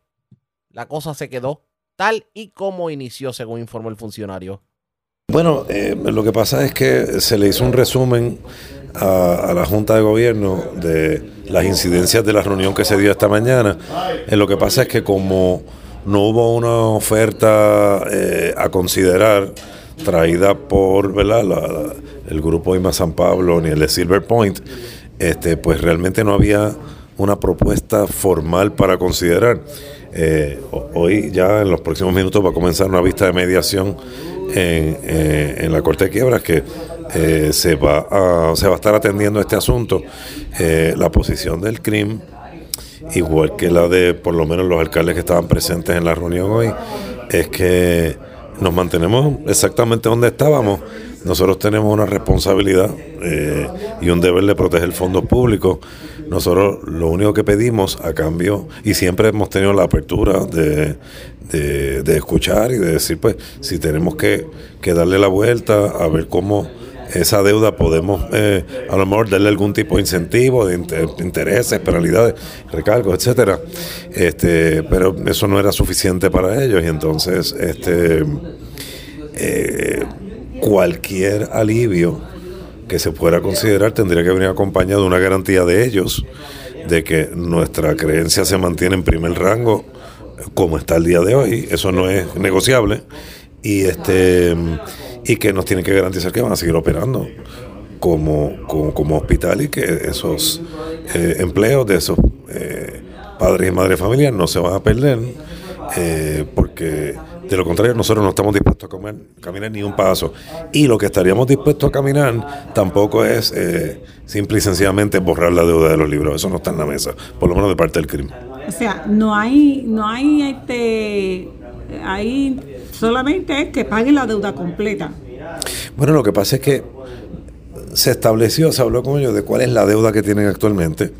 la cosa se quedó tal y como inició, según informó el funcionario. Bueno, eh, lo que pasa es que se le hizo un resumen a, la Junta de Gobierno de las incidencias de la reunión que se dio esta mañana. Eh, lo que pasa es que como no hubo una oferta eh, a considerar traída por el grupo IMA San Pablo ni el de Silver Point, este, pues realmente no había una propuesta formal para considerar. Eh, ho- hoy ya en los próximos minutos va a comenzar una vista de mediación en, eh, en la Corte de Quiebras que eh, se, va a, se va a estar atendiendo este asunto. Eh, la posición del CRIM, igual que la de por lo menos los alcaldes que estaban presentes en la reunión hoy, es que nos mantenemos exactamente donde estábamos. Nosotros tenemos una responsabilidad eh, y un deber de proteger fondos públicos. Nosotros lo único que pedimos a cambio, y siempre hemos tenido la apertura de, de- escuchar y de decir, pues, si tenemos que, que darle la vuelta a ver cómo esa deuda podemos eh, a lo mejor darle algún tipo de incentivo, de inter- intereses, penalidades, recargos, etcétera. Este, pero eso no era suficiente para ellos y entonces este eh, cualquier alivio que se pueda considerar tendría que venir acompañado de una garantía de ellos de que nuestra creencia se mantiene en primer rango como está el día de hoy, eso no es negociable. Y este y que nos tienen que garantizar que van a seguir operando como, como, hospital y que esos eh, empleos de esos eh, padres y madres de familia no se van a perder eh, porque de lo contrario nosotros no estamos dispuestos a comer, caminar ni un paso y lo que estaríamos dispuestos a caminar tampoco es eh, simple y sencillamente borrar la deuda de los libros, eso no está en la mesa, por lo menos de parte del crimen. O sea, no hay, no hay este, hay solamente es que paguen la deuda completa. Bueno, lo que pasa es que se estableció, se habló con ellos de cuál es la deuda que tienen actualmente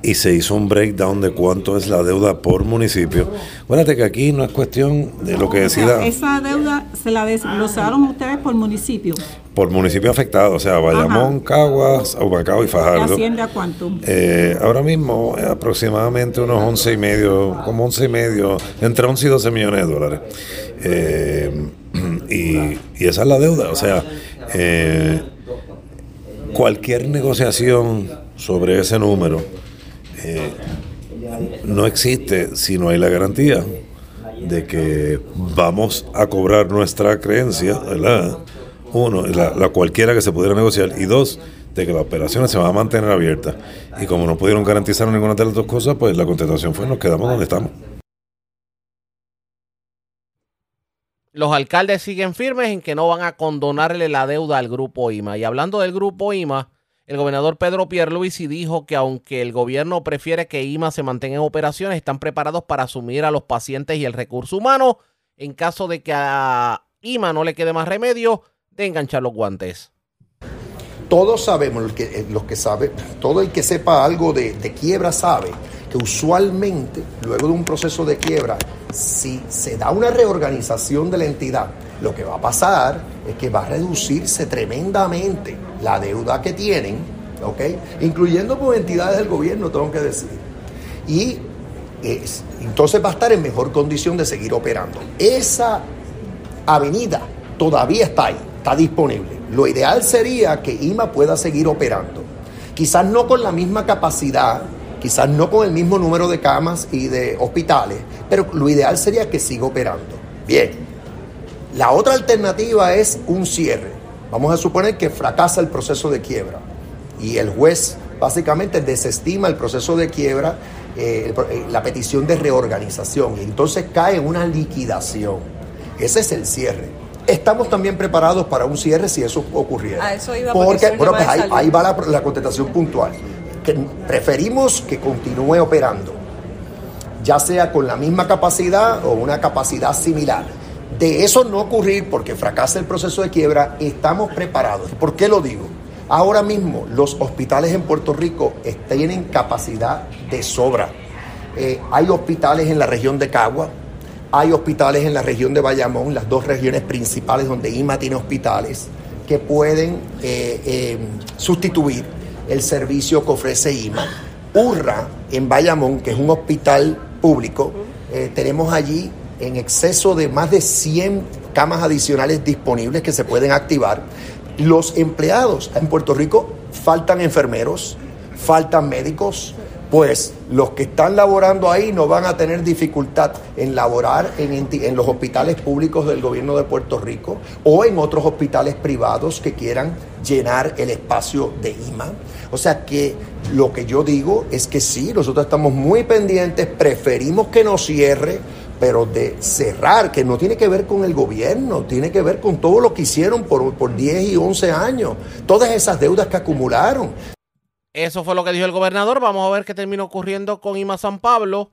y se hizo un breakdown de cuánto es la deuda por municipio. Acuérdate que aquí no es cuestión de lo que O sea, decida esa deuda se la desglosaron ustedes por municipio. por municipio afectado, o sea, Bayamón, Caguas, Humacao y ¿Y Fajardo. asciende a cuánto? Eh, ahora mismo aproximadamente unos 11 y medio, como 11 y medio, entre 11 y 12 millones de dólares. Eh, y, y esa es la deuda, o sea, eh, cualquier negociación sobre ese número eh, no existe si no hay la garantía de que vamos a cobrar nuestra creencia, ¿verdad? Uno, la, la cualquiera que se pudiera negociar, y dos, de que las operaciones se van a mantener abiertas. Y como no pudieron garantizar ninguna de las dos cosas, pues la contestación fue nos quedamos donde estamos. Los alcaldes siguen firmes en que no van a condonarle la deuda al grupo IMA. Y hablando del grupo IMA, El gobernador Pedro Pierluisi dijo que aunque el gobierno prefiere que IMA se mantenga en operaciones, están preparados para asumir a los pacientes y el recurso humano en caso de que a IMA no le quede más remedio de enganchar los guantes. Todos sabemos, los que, los que sabe, todo el que sepa algo de, de quiebra sabe que usualmente, luego de un proceso de quiebra, si se da una reorganización de la entidad, lo que va a pasar es que va a reducirse tremendamente la deuda que tienen, ¿ok? Incluyendo con entidades del gobierno, tengo que decir. Y es, entonces va a estar en mejor condición de seguir operando. Esa avenida todavía está ahí, está disponible. Lo ideal sería que IMA pueda seguir operando. Quizás no con la misma capacidad quizás no con el mismo número de camas y de hospitales, pero lo ideal sería que siga operando. Bien, la otra alternativa es un cierre. Vamos a suponer que fracasa el proceso de quiebra y el juez básicamente desestima el proceso de quiebra, eh, eh, la petición de reorganización y entonces cae en una liquidación. Ese es el cierre. Estamos también preparados para un cierre si eso ocurriera. A eso iba porque, bueno, pues ahí, ahí, va la, la contestación puntual que preferimos que continúe operando, ya sea con la misma capacidad o una capacidad similar. De eso no ocurrir porque fracasa el proceso de quiebra, estamos preparados. ¿Por qué lo digo? Ahora mismo los hospitales en Puerto Rico tienen capacidad de sobra. Eh, hay hospitales en la región de Cagua, hay hospitales en la región de Bayamón, las dos regiones principales donde IMA tiene hospitales, que pueden eh, eh, sustituir el servicio que ofrece IMA. Urra, en Bayamón, que es un hospital público, eh, tenemos allí en exceso de más de 100 camas adicionales disponibles que se pueden activar. Los empleados en Puerto Rico faltan enfermeros, faltan médicos, pues los que están laborando ahí no van a tener dificultad en laborar en, los hospitales públicos del gobierno de Puerto Rico o en otros hospitales privados que quieran llenar el espacio de IMA. O sea que lo que yo digo es que sí, nosotros estamos muy pendientes, preferimos que no cierre, pero de cerrar, que no tiene que ver con el gobierno, tiene que ver con todo lo que hicieron por, por 10 y 11 años, todas esas deudas que acumularon. Eso fue lo que dijo el gobernador. Vamos a ver qué termina ocurriendo con IMA San Pablo.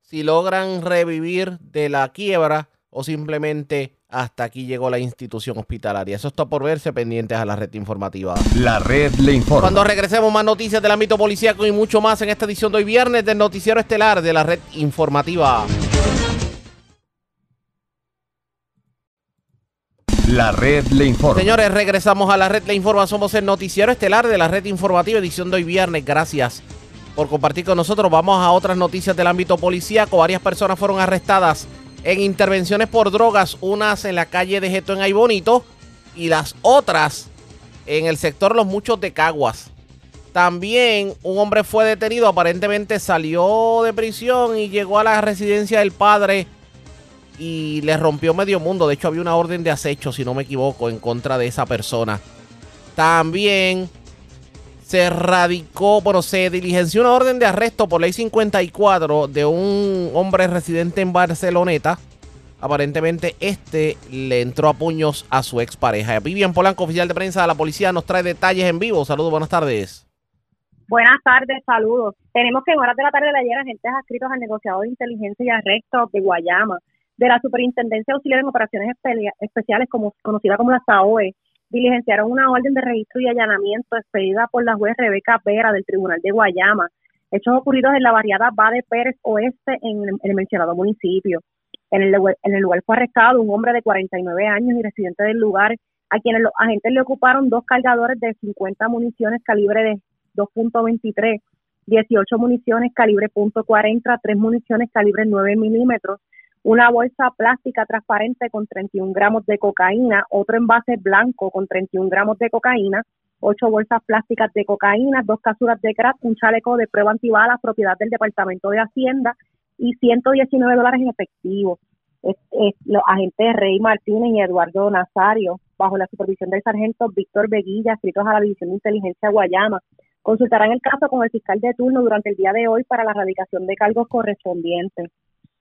Si logran revivir de la quiebra o simplemente hasta aquí llegó la institución hospitalaria. Eso está por verse pendientes a la red informativa. La red le informa. Cuando regresemos más noticias del ámbito policíaco y mucho más en esta edición de hoy viernes del noticiero estelar de la red informativa. La red le informa. Señores, regresamos a la red le informa. Somos el noticiero estelar de la red informativa, edición de hoy viernes. Gracias por compartir con nosotros. Vamos a otras noticias del ámbito policíaco. Varias personas fueron arrestadas en intervenciones por drogas, unas en la calle de Geto en Aybonito y las otras en el sector Los Muchos de Caguas. También un hombre fue detenido, aparentemente salió de prisión y llegó a la residencia del padre y le rompió medio mundo. De hecho, había una orden de acecho, si no me equivoco, en contra de esa persona. También se radicó, bueno, se diligenció una orden de arresto por ley 54 de un hombre residente en Barceloneta. Aparentemente este le entró a puños a su expareja. Vivian Polanco, oficial de prensa de la policía, nos trae detalles en vivo. Saludos, buenas tardes. Buenas tardes, saludos. Tenemos que en horas de la tarde de ayer agentes adscritos al negociador de inteligencia y arresto de Guayama de la Superintendencia Auxiliar en Operaciones Especiales, como, conocida como la SAOE, diligenciaron una orden de registro y allanamiento expedida por la juez Rebeca Vera del Tribunal de Guayama, hechos ocurridos en la variada Bade Pérez Oeste en el, mencionado municipio. En el, en el lugar fue arrestado un hombre de 49 años y residente del lugar, a quienes los agentes le ocuparon dos cargadores de 50 municiones calibre de 2.23, 18 municiones calibre .40, 3 municiones calibre 9 milímetros, una bolsa plástica transparente con 31 gramos de cocaína, otro envase blanco con 31 gramos de cocaína, ocho bolsas plásticas de cocaína, dos casuras de crack, un chaleco de prueba antibalas, propiedad del Departamento de Hacienda y 119 dólares en efectivo. los agentes Rey Martínez y Eduardo Nazario, bajo la supervisión del sargento Víctor Veguilla, escritos a la División de Inteligencia Guayama, consultarán el caso con el fiscal de turno durante el día de hoy para la erradicación de cargos correspondientes.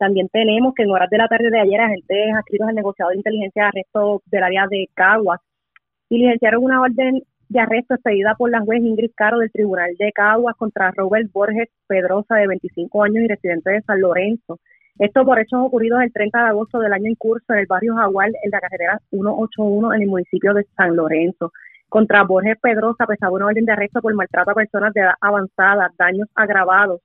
También tenemos que en horas de la tarde de ayer agentes adscritos al negociado de inteligencia de arresto del área de Caguas diligenciaron una orden de arresto expedida por la juez Ingrid Caro del Tribunal de Caguas contra Robert Borges Pedrosa, de 25 años y residente de San Lorenzo. Esto por hechos ocurridos el 30 de agosto del año en curso en el barrio Jaguar, en la carretera 181 en el municipio de San Lorenzo. Contra Borges Pedrosa pesaba una orden de arresto por maltrato a personas de edad avanzada, daños agravados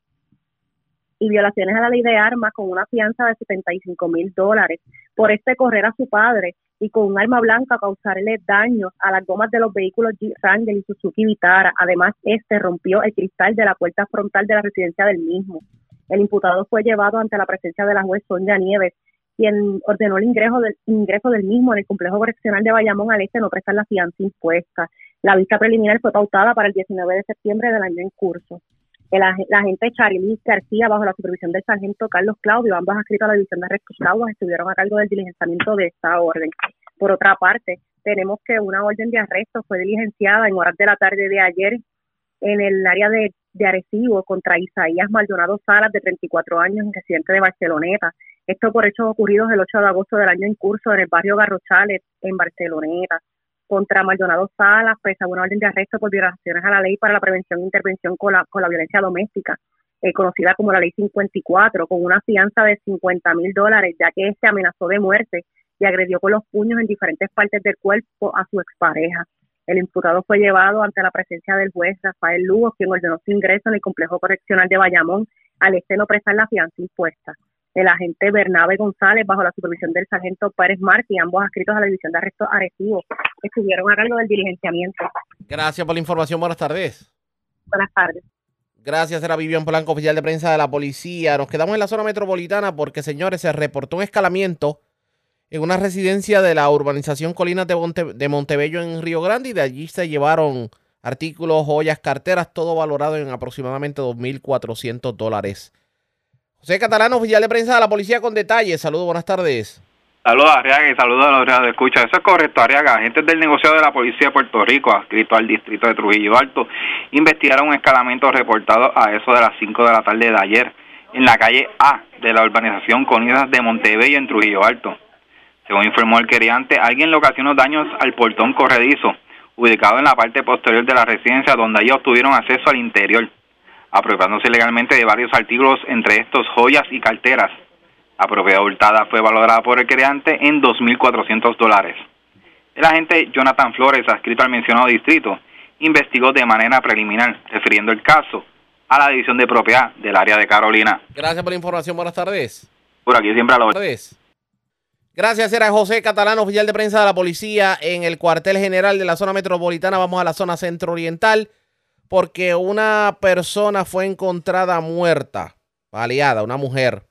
y violaciones a la ley de armas con una fianza de 75 mil dólares por este correr a su padre y con un arma blanca causarle daños a las gomas de los vehículos Jeep Wrangler y Suzuki Vitara. Además, este rompió el cristal de la puerta frontal de la residencia del mismo. El imputado fue llevado ante la presencia de la juez Sonia Nieves, quien ordenó el ingreso del, ingreso del mismo en el complejo correccional de Bayamón al este no prestar la fianza impuesta. La vista preliminar fue pautada para el 19 de septiembre del año en curso. El, la agente Charilis García, bajo la supervisión del sargento Carlos Claudio, ambos adscritos a la división de arrestos Caguas, estuvieron a cargo del diligenciamiento de esta orden. Por otra parte, tenemos que una orden de arresto fue diligenciada en horas de la tarde de ayer en el área de, de Arecibo contra Isaías Maldonado Salas, de 34 años, residente de Barceloneta. Esto por hechos ocurridos el 8 de agosto del año en curso en el barrio Garrochales, en Barceloneta contra Maldonado Salas, pesa una orden de arresto por violaciones a la ley para la prevención e intervención con la, con la violencia doméstica, eh, conocida como la ley 54, con una fianza de 50 mil dólares, ya que este amenazó de muerte y agredió con los puños en diferentes partes del cuerpo a su expareja. El imputado fue llevado ante la presencia del juez Rafael Lugo, quien ordenó su ingreso en el complejo correccional de Bayamón al este no prestar la fianza impuesta el agente Bernabe González, bajo la supervisión del sargento Pérez Martí, ambos adscritos a la División de Arrestos Arecibo, estuvieron a cargo del diligenciamiento. Gracias por la información. Buenas tardes. Buenas tardes. Gracias, era Vivian Blanco, oficial de prensa de la policía. Nos quedamos en la zona metropolitana porque, señores, se reportó un escalamiento en una residencia de la urbanización Colinas de, de Montebello en Río Grande y de allí se llevaron artículos, joyas, carteras, todo valorado en aproximadamente 2.400 dólares. José Catalán, oficial de prensa de la policía con detalles. Saludos, buenas tardes. Saludos, Arriaga, y saludos a los de escucha. Eso es correcto, Arriaga. Agentes del negociado de la Policía de Puerto Rico, adscrito al distrito de Trujillo Alto, investigaron un escalamiento reportado a eso de las 5 de la tarde de ayer en la calle A de la urbanización Conidas de Montebello en Trujillo Alto. Según informó el queriante, alguien le ocasionó daños al portón corredizo, ubicado en la parte posterior de la residencia, donde ellos obtuvieron acceso al interior apropiándose legalmente de varios artículos, entre estos joyas y carteras. La propiedad hurtada fue valorada por el creante en 2.400 dólares. El agente Jonathan Flores, adscrito al mencionado distrito, investigó de manera preliminar, refiriendo el caso a la división de propiedad del área de Carolina. Gracias por la información. Buenas tardes. Por aquí siempre a la tardes. Gracias, era José Catalán, oficial de prensa de la policía en el cuartel general de la zona metropolitana. Vamos a la zona centro-oriental porque una persona fue encontrada muerta, baleada, una mujer.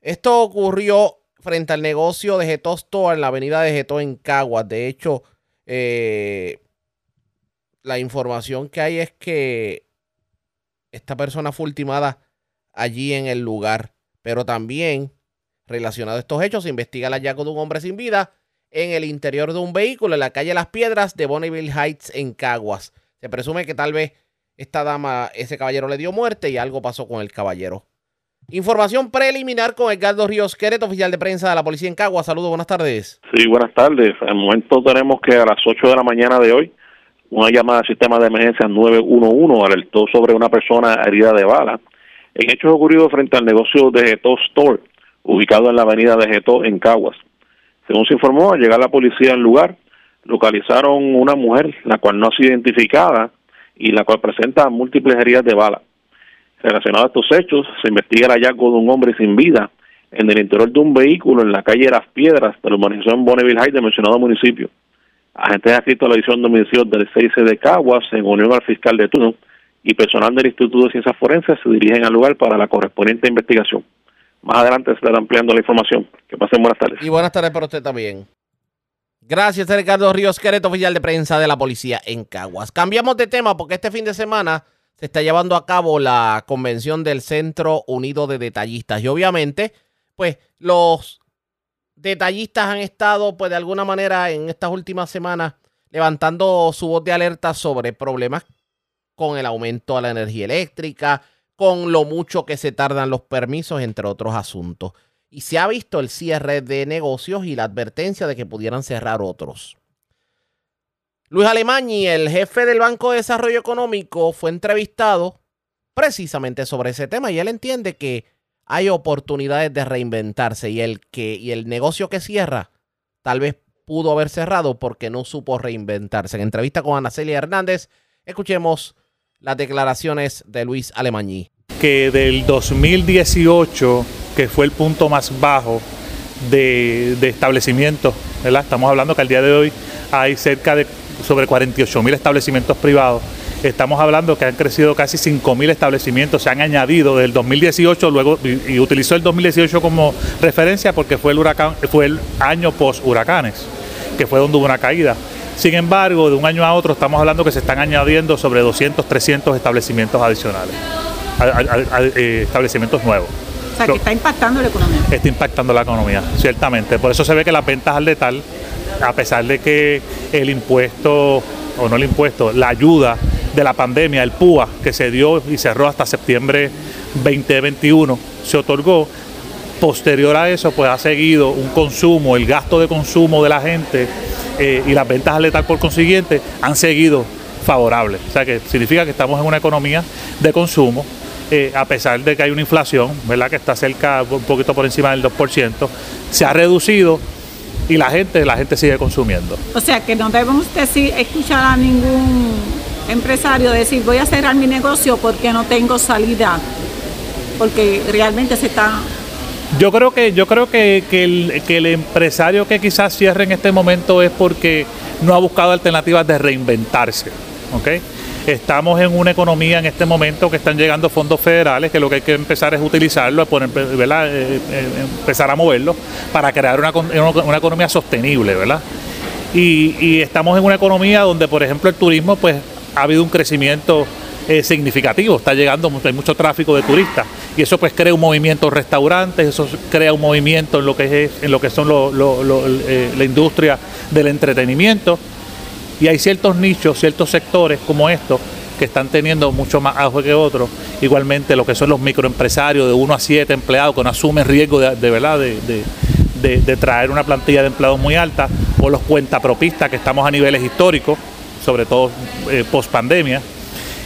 Esto ocurrió frente al negocio de Getó Store en la avenida de Getó en Caguas. De hecho, eh, la información que hay es que esta persona fue ultimada allí en el lugar. Pero también, relacionado a estos hechos, se investiga el hallazgo de un hombre sin vida en el interior de un vehículo en la calle Las Piedras de Bonneville Heights en Caguas. Se presume que tal vez esta dama, ese caballero le dio muerte y algo pasó con el caballero. Información preliminar con Edgardo Ríos Queret, oficial de prensa de la policía en Cagua. Saludos, buenas tardes. Sí, buenas tardes. Al momento tenemos que a las 8 de la mañana de hoy, una llamada al sistema de emergencia 911 alertó sobre una persona herida de bala en hechos ocurridos frente al negocio de Geto Store, ubicado en la avenida de Geto en Caguas. Según se informó, al llegar la policía al lugar, localizaron una mujer, la cual no ha sido identificada y la cual presenta múltiples heridas de bala. Relacionado a estos hechos, se investiga el hallazgo de un hombre sin vida en el interior de un vehículo en la calle Las Piedras de la urbanización Bonneville High del mencionado municipio. Agentes adscritos a la división de del 6 de Caguas, en unión al fiscal de turno y personal del Instituto de Ciencias Forenses, se dirigen al lugar para la correspondiente investigación. Más adelante se estará ampliando la información. Que pasen buenas tardes. Y buenas tardes para usted también. Gracias, Ricardo Ríos Quereto, oficial de prensa de la policía en Caguas. Cambiamos de tema porque este fin de semana se está llevando a cabo la convención del Centro Unido de Detallistas. Y obviamente, pues los detallistas han estado, pues de alguna manera, en estas últimas semanas levantando su voz de alerta sobre problemas con el aumento de la energía eléctrica, con lo mucho que se tardan los permisos, entre otros asuntos y se ha visto el cierre de negocios y la advertencia de que pudieran cerrar otros. Luis Alemán y el jefe del Banco de Desarrollo Económico, fue entrevistado precisamente sobre ese tema y él entiende que hay oportunidades de reinventarse y el que y el negocio que cierra tal vez pudo haber cerrado porque no supo reinventarse. En entrevista con Ana Celia Hernández, escuchemos las declaraciones de Luis Alemañí. Que del 2018, que fue el punto más bajo de, de establecimientos, ¿verdad? Estamos hablando que al día de hoy hay cerca de sobre 48 mil establecimientos privados. Estamos hablando que han crecido casi 5 mil establecimientos, se han añadido del 2018, luego y, utilizó el 2018 como referencia porque fue el huracán, fue el año post huracanes, que fue donde hubo una caída. Sin embargo, de un año a otro estamos hablando que se están añadiendo sobre 200, 300 establecimientos adicionales, a, a, a, establecimientos nuevos. O sea, que está impactando la economía. Está impactando la economía, ciertamente. Por eso se ve que las ventas al letal a pesar de que el impuesto, o no el impuesto, la ayuda de la pandemia, el PUA, que se dio y cerró hasta septiembre 2021, se otorgó, posterior a eso, pues ha seguido un consumo, el gasto de consumo de la gente eh, y las ventas al letal por consiguiente han seguido favorables. O sea que significa que estamos en una economía de consumo, eh, a pesar de que hay una inflación, ¿verdad? Que está cerca, un poquito por encima del 2%, se ha reducido y la gente, la gente sigue consumiendo. O sea que no debemos decir, escuchar a ningún empresario decir voy a cerrar mi negocio porque no tengo salida, porque realmente se está yo creo que yo creo que, que, el, que, el, empresario que quizás cierre en este momento es porque no ha buscado alternativas de reinventarse. ¿okay? Estamos en una economía en este momento que están llegando fondos federales, que lo que hay que empezar es utilizarlo, poner. Eh, eh, empezar a moverlo para crear una, una economía sostenible, ¿verdad? Y, estamos en una economía donde, por ejemplo, el turismo, pues ha habido un crecimiento eh, significativo, está llegando, hay mucho tráfico de turistas y eso pues crea un movimiento en restaurantes, eso crea un movimiento en lo que es en lo que son lo, lo, la industria del entretenimiento y hay ciertos nichos, ciertos sectores como estos que están teniendo mucho más auge que otros. Igualmente lo que son los microempresarios de 1 a 7 empleados que no asumen riesgo de, verdad de, de, traer una plantilla de empleados muy alta, o los cuentapropistas que estamos a niveles históricos, sobre todo eh, post pandemia.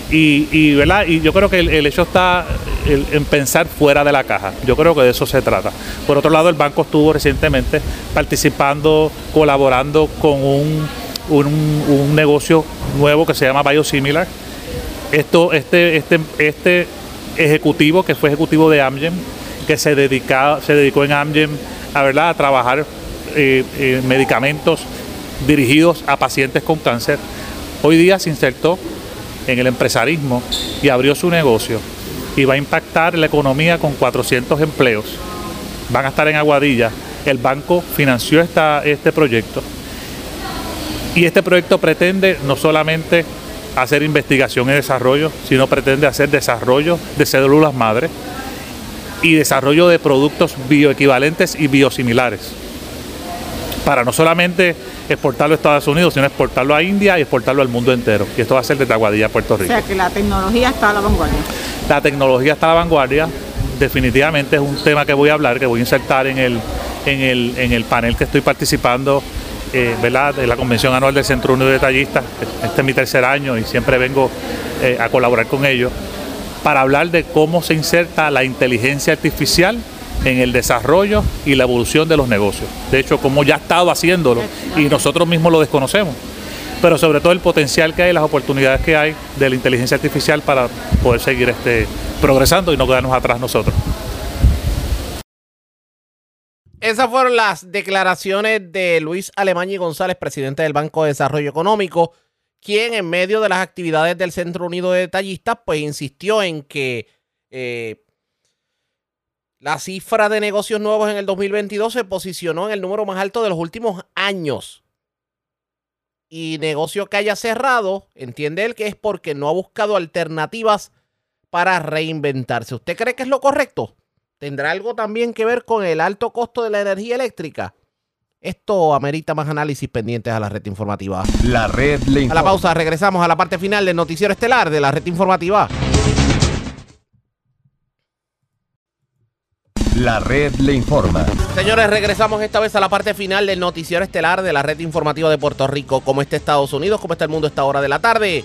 Y, ¿verdad? y yo creo que el, hecho está en pensar fuera de la caja. Yo creo que de eso se trata. Por otro lado, el banco estuvo recientemente participando, colaborando con un, un, un negocio nuevo que se llama Biosimilar. Esto, este, este, este ejecutivo, que fue ejecutivo de Amgen, que se, se dedicó en Amgen a, ¿verdad? a trabajar eh, eh, medicamentos dirigidos a pacientes con cáncer, hoy día se insertó en el empresarismo y abrió su negocio y va a impactar la economía con 400 empleos. Van a estar en Aguadilla. El banco financió esta, este proyecto y este proyecto pretende no solamente hacer investigación y desarrollo, sino pretende hacer desarrollo de células madre y desarrollo de productos bioequivalentes y biosimilares. Para no solamente exportarlo a Estados Unidos, sino exportarlo a India y exportarlo al mundo entero. Y esto va a ser desde Aguadilla, Puerto Rico. O sea que la tecnología está a la vanguardia. La tecnología está a la vanguardia. Definitivamente es un tema que voy a hablar, que voy a insertar en el, en el, en el panel que estoy participando eh, ¿verdad? de la Convención Anual del Centro Unido de Detallistas. Este es mi tercer año y siempre vengo eh, a colaborar con ellos para hablar de cómo se inserta la inteligencia artificial en el desarrollo y la evolución de los negocios. De hecho, como ya ha estado haciéndolo y nosotros mismos lo desconocemos. Pero sobre todo el potencial que hay, las oportunidades que hay de la inteligencia artificial para poder seguir este, progresando y no quedarnos atrás nosotros. Esas fueron las declaraciones de Luis Alemañi González, presidente del Banco de Desarrollo Económico, quien en medio de las actividades del Centro Unido de Detallistas, pues insistió en que eh, la cifra de negocios nuevos en el 2022 se posicionó en el número más alto de los últimos años. Y negocio que haya cerrado, entiende él que es porque no ha buscado alternativas para reinventarse. ¿Usted cree que es lo correcto? ¿Tendrá algo también que ver con el alto costo de la energía eléctrica? Esto amerita más análisis pendientes a la red informativa. La red le informa. A la pausa, regresamos a la parte final del noticiero estelar de la red informativa. La red le informa. Señores, regresamos esta vez a la parte final del noticiero estelar de la red informativa de Puerto Rico. ¿Cómo está Estados Unidos? ¿Cómo está el mundo a esta hora de la tarde?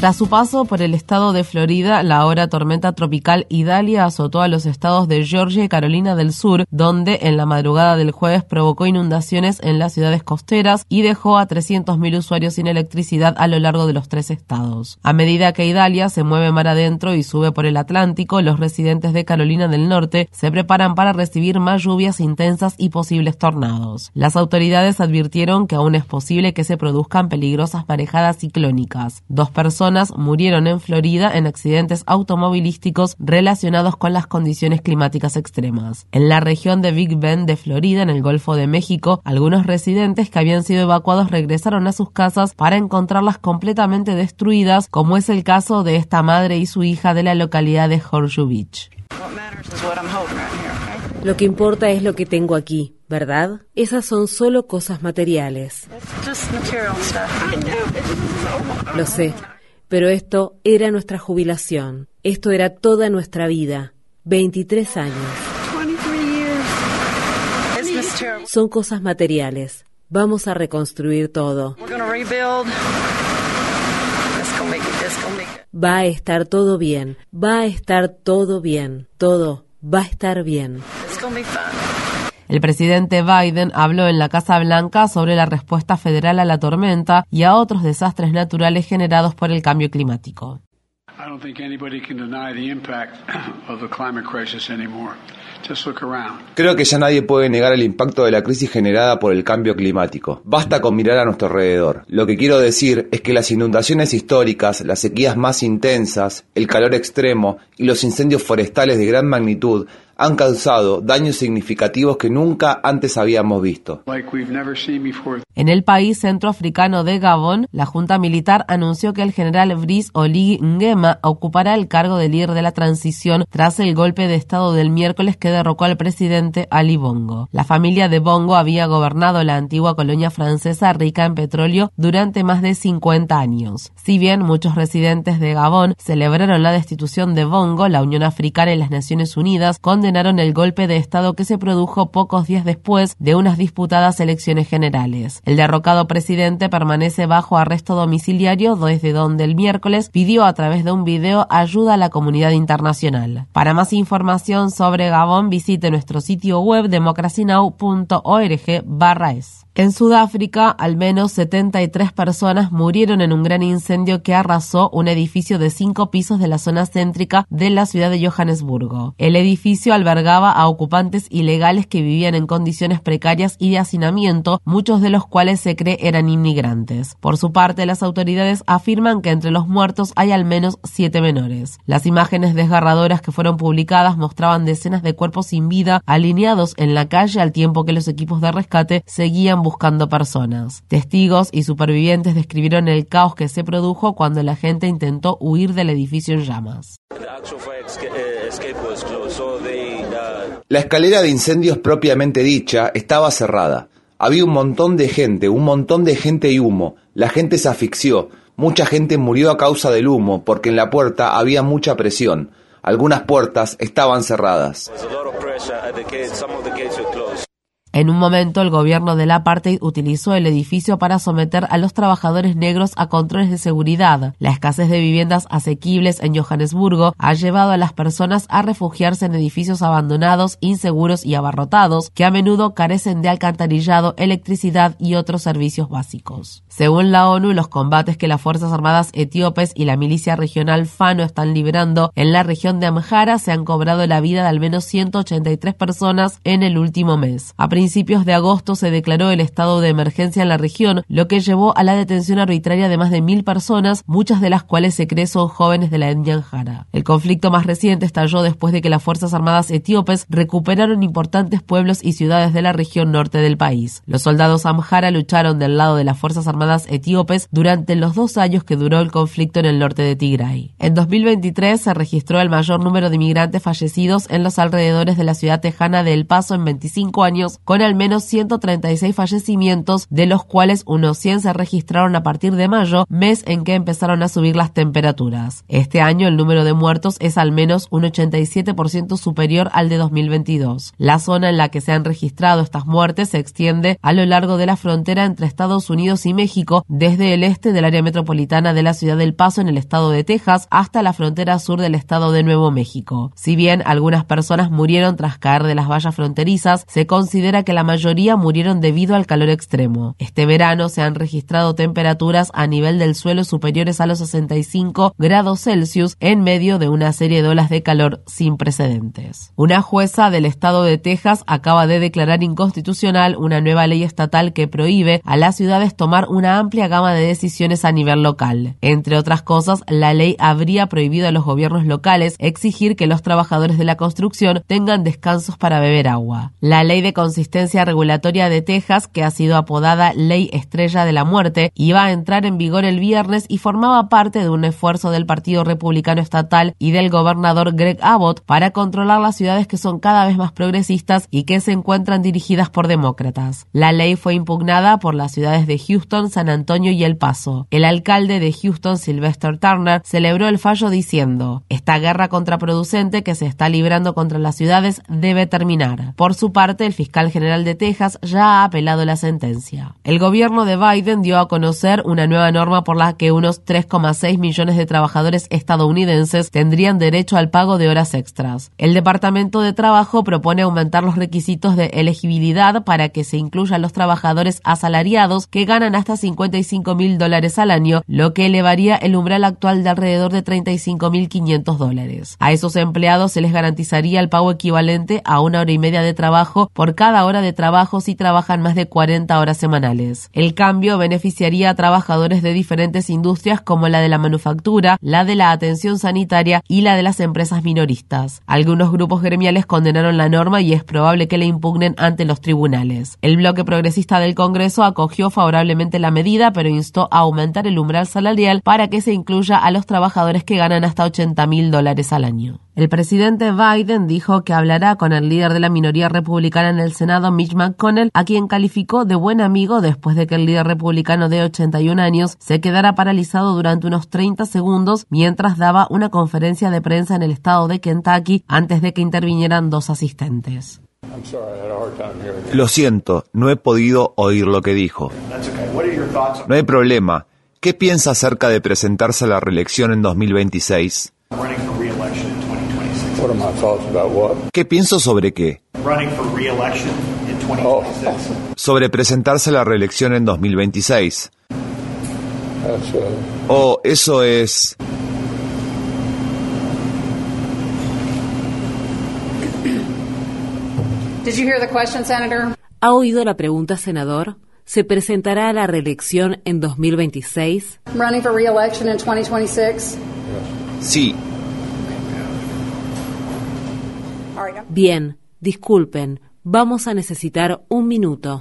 Tras su paso por el estado de Florida, la ahora tormenta tropical Idalia azotó a los estados de Georgia y Carolina del Sur, donde en la madrugada del jueves provocó inundaciones en las ciudades costeras y dejó a 300.000 usuarios sin electricidad a lo largo de los tres estados. A medida que Idalia se mueve mar adentro y sube por el Atlántico, los residentes de Carolina del Norte se preparan para recibir más lluvias intensas y posibles tornados. Las autoridades advirtieron que aún es posible que se produzcan peligrosas marejadas ciclónicas. Dos personas murieron en Florida en accidentes automovilísticos relacionados con las condiciones climáticas extremas. En la región de Big Bend de Florida, en el Golfo de México, algunos residentes que habían sido evacuados regresaron a sus casas para encontrarlas completamente destruidas, como es el caso de esta madre y su hija de la localidad de Horseshoe Beach. Lo que importa es lo que tengo aquí, ¿verdad? Esas son solo cosas materiales. Lo sé, pero esto era nuestra jubilación. Esto era toda nuestra vida. 23 años. Son cosas materiales. Vamos a reconstruir todo. Va a estar todo bien. Va a estar todo bien. Todo va a estar bien. El presidente Biden habló en la Casa Blanca sobre la respuesta federal a la tormenta y a otros desastres naturales generados por el cambio climático. Creo que ya nadie puede negar el impacto de la crisis generada por el cambio climático. Basta con mirar a nuestro alrededor. Lo que quiero decir es que las inundaciones históricas, las sequías más intensas, el calor extremo y los incendios forestales de gran magnitud han causado daños significativos que nunca antes habíamos visto. En el país centroafricano de Gabón, la Junta Militar anunció que el general Brice Oligui Nguema ocupará el cargo de líder de la transición tras el golpe de Estado del miércoles que derrocó al presidente Ali Bongo. La familia de Bongo había gobernado la antigua colonia francesa rica en petróleo durante más de 50 años. Si bien muchos residentes de Gabón celebraron la destitución de Bongo, la Unión Africana y las Naciones Unidas condenaron el golpe de Estado que se produjo pocos días después de unas disputadas elecciones generales. El derrocado presidente permanece bajo arresto domiciliario desde donde el miércoles pidió a través de un video ayuda a la comunidad internacional. Para más información sobre Gabón visite nuestro sitio web democracynow.org/es. En Sudáfrica, al menos 73 personas murieron en un gran incendio que arrasó un edificio de cinco pisos de la zona céntrica de la ciudad de Johannesburgo. El edificio albergaba a ocupantes ilegales que vivían en condiciones precarias y de hacinamiento, muchos de los cuales se cree eran inmigrantes. Por su parte, las autoridades afirman que entre los muertos hay al menos siete menores. Las imágenes desgarradoras que fueron publicadas mostraban decenas de cuerpos sin vida alineados en la calle al tiempo que los equipos de rescate seguían buscando personas. Testigos y supervivientes describieron el caos que se produjo cuando la gente intentó huir del edificio en llamas. La escalera de incendios propiamente dicha estaba cerrada. Había un montón de gente, un montón de gente y humo. La gente se asfixió. Mucha gente murió a causa del humo porque en la puerta había mucha presión. Algunas puertas estaban cerradas. En un momento, el gobierno del apartheid utilizó el edificio para someter a los trabajadores negros a controles de seguridad. La escasez de viviendas asequibles en Johannesburgo ha llevado a las personas a refugiarse en edificios abandonados, inseguros y abarrotados, que a menudo carecen de alcantarillado, electricidad y otros servicios básicos. Según la ONU, los combates que las Fuerzas Armadas etíopes y la milicia regional Fano están librando en la región de Amhara se han cobrado la vida de al menos 183 personas en el último mes. Principios de agosto se declaró el estado de emergencia en la región, lo que llevó a la detención arbitraria de más de mil personas, muchas de las cuales se cree son jóvenes de la etnia Amhara. El conflicto más reciente estalló después de que las Fuerzas Armadas etíopes recuperaron importantes pueblos y ciudades de la región norte del país. Los soldados Amhara lucharon del lado de las Fuerzas Armadas etíopes durante los dos años que duró el conflicto en el norte de Tigray. En 2023 se registró el mayor número de inmigrantes fallecidos en los alrededores de la ciudad tejana de El Paso en 25 años, con al menos 136 fallecimientos, de los cuales unos 100 se registraron a partir de mayo, mes en que empezaron a subir las temperaturas. Este año el número de muertos es al menos un 87% superior al de 2022. La zona en la que se han registrado estas muertes se extiende a lo largo de la frontera entre Estados Unidos y México, desde el este del área metropolitana de la ciudad del Paso en el estado de Texas hasta la frontera sur del estado de Nuevo México. Si bien algunas personas murieron tras caer de las vallas fronterizas, se considera que la mayoría murieron debido al calor extremo. Este verano se han registrado temperaturas a nivel del suelo superiores a los 65 grados Celsius en medio de una serie de olas de calor sin precedentes. Una jueza del estado de Texas acaba de declarar inconstitucional una nueva ley estatal que prohíbe a las ciudades tomar una amplia gama de decisiones a nivel local. Entre otras cosas, la ley habría prohibido a los gobiernos locales exigir que los trabajadores de la construcción tengan descansos para beber agua. La ley de consistencia regulatoria de Texas, que ha sido apodada Ley Estrella de la Muerte, iba a entrar en vigor el viernes y formaba parte de un esfuerzo del Partido Republicano Estatal y del gobernador Greg Abbott para controlar las ciudades que son cada vez más progresistas y que se encuentran dirigidas por demócratas. La ley fue impugnada por las ciudades de Houston, San Antonio y El Paso. El alcalde de Houston, Sylvester Turner, celebró el fallo diciendo, esta guerra contraproducente que se está librando contra las ciudades debe terminar. Por su parte, el fiscal general de Texas ya ha apelado la sentencia. El gobierno de Biden dio a conocer una nueva norma por la que unos 3,6 millones de trabajadores estadounidenses tendrían derecho al pago de horas extras. El Departamento de Trabajo propone aumentar los requisitos de elegibilidad para que se incluyan los trabajadores asalariados que ganan hasta 55 mil dólares al año, lo que elevaría el umbral actual de alrededor de 35 mil 500 dólares. A esos empleados se les garantizaría el pago equivalente a una hora y media de trabajo por cada hora de trabajo si trabajan más de 40 horas semanales. El cambio beneficiaría a trabajadores de diferentes industrias como la de la manufactura, la de la atención sanitaria y la de las empresas minoristas. Algunos grupos gremiales condenaron la norma y es probable que la impugnen ante los tribunales. El bloque progresista del Congreso acogió favorablemente la medida, pero instó a aumentar el umbral salarial para que se incluya a los trabajadores que ganan hasta 80 mil dólares al año. El presidente Biden dijo que hablará con el líder de la minoría republicana en el Senado, Mitch McConnell, a quien calificó de buen amigo después de que el líder republicano de 81 años se quedara paralizado durante unos 30 segundos mientras daba una conferencia de prensa en el estado de Kentucky antes de que intervinieran dos asistentes. Lo siento, no he podido oír lo que dijo. No hay problema. ¿Qué piensa acerca de presentarse a la reelección en 2026? ¿Qué pienso sobre qué? Sobre presentarse a la reelección en 2026. Oh, eso es... ¿Ha oído la pregunta, senador? ¿Se presentará a la reelección en 2026? Sí. Bien, disculpen, Vamos a necesitar un minuto.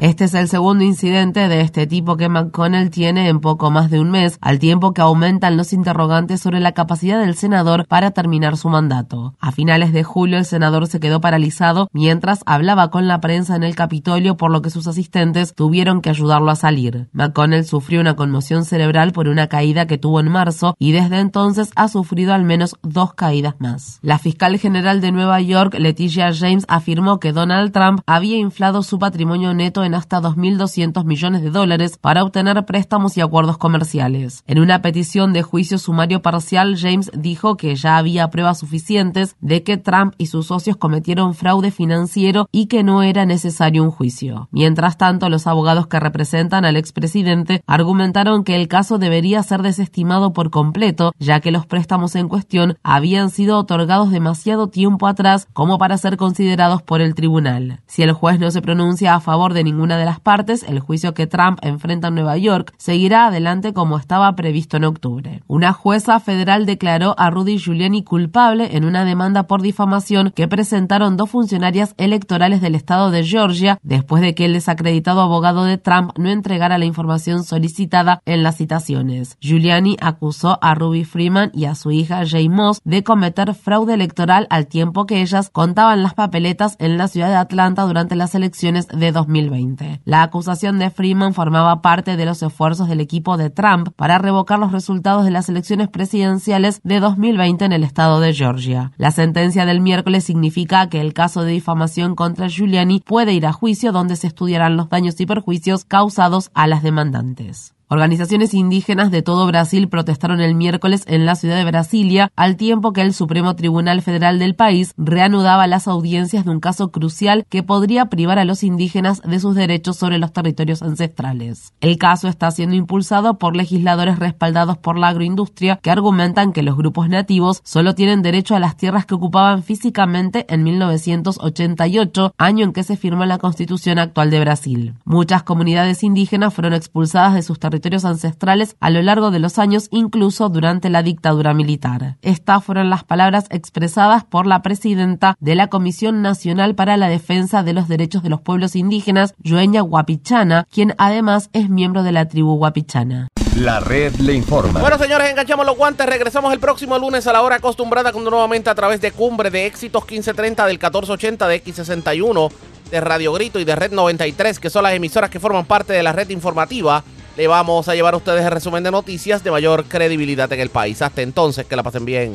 Este es el segundo incidente de este tipo que McConnell tiene en poco más de un mes, al tiempo que aumentan los interrogantes sobre la capacidad del senador para terminar su mandato. A finales de julio el senador se quedó paralizado mientras hablaba con la prensa en el Capitolio, por lo que sus asistentes tuvieron que ayudarlo a salir. McConnell sufrió una conmoción cerebral por una caída que tuvo en marzo y desde entonces ha sufrido al menos dos caídas más. La fiscal general de Nueva York, Leticia James, afirmó que Donald Trump había inflado su patrimonio neto en hasta 2.200 millones de dólares para obtener préstamos y acuerdos comerciales. En una petición de juicio sumario parcial, James dijo que ya había pruebas suficientes de que Trump y sus socios cometieron fraude financiero y que no era necesario un juicio. Mientras tanto, los abogados que representan al expresidente argumentaron que el caso debería ser desestimado por completo, ya que los préstamos en cuestión habían sido otorgados demasiado tiempo atrás como para ser considerados por el tribunal tribunal. Si el juez no se pronuncia a favor de ninguna de las partes, el juicio que Trump enfrenta en Nueva York seguirá adelante como estaba previsto en octubre. Una jueza federal declaró a Rudy Giuliani culpable en una demanda por difamación que presentaron dos funcionarias electorales del estado de Georgia después de que el desacreditado abogado de Trump no entregara la información solicitada en las citaciones. Giuliani acusó a Ruby Freeman y a su hija Jay Moss de cometer fraude electoral al tiempo que ellas contaban las papeletas en las ciudad de Atlanta durante las elecciones de 2020. La acusación de Freeman formaba parte de los esfuerzos del equipo de Trump para revocar los resultados de las elecciones presidenciales de 2020 en el estado de Georgia. La sentencia del miércoles significa que el caso de difamación contra Giuliani puede ir a juicio donde se estudiarán los daños y perjuicios causados a las demandantes. Organizaciones indígenas de todo Brasil protestaron el miércoles en la ciudad de Brasilia, al tiempo que el Supremo Tribunal Federal del país reanudaba las audiencias de un caso crucial que podría privar a los indígenas de sus derechos sobre los territorios ancestrales. El caso está siendo impulsado por legisladores respaldados por la agroindustria que argumentan que los grupos nativos solo tienen derecho a las tierras que ocupaban físicamente en 1988, año en que se firmó la constitución actual de Brasil. Muchas comunidades indígenas fueron expulsadas de sus territorios territorios ancestrales a lo largo de los años, incluso durante la dictadura militar. Estas fueron las palabras expresadas por la presidenta de la Comisión Nacional para la Defensa de los Derechos de los Pueblos Indígenas, Yueña Guapichana, quien además es miembro de la tribu Guapichana. La red le informa. Bueno, señores, enganchamos los guantes. Regresamos el próximo lunes a la hora acostumbrada, cuando nuevamente a través de Cumbre de Éxitos 1530 del 1480 de X61 de Radio Grito y de Red 93, que son las emisoras que forman parte de la red informativa le vamos a llevar a ustedes el resumen de noticias de mayor credibilidad en el país. Hasta entonces, que la pasen bien.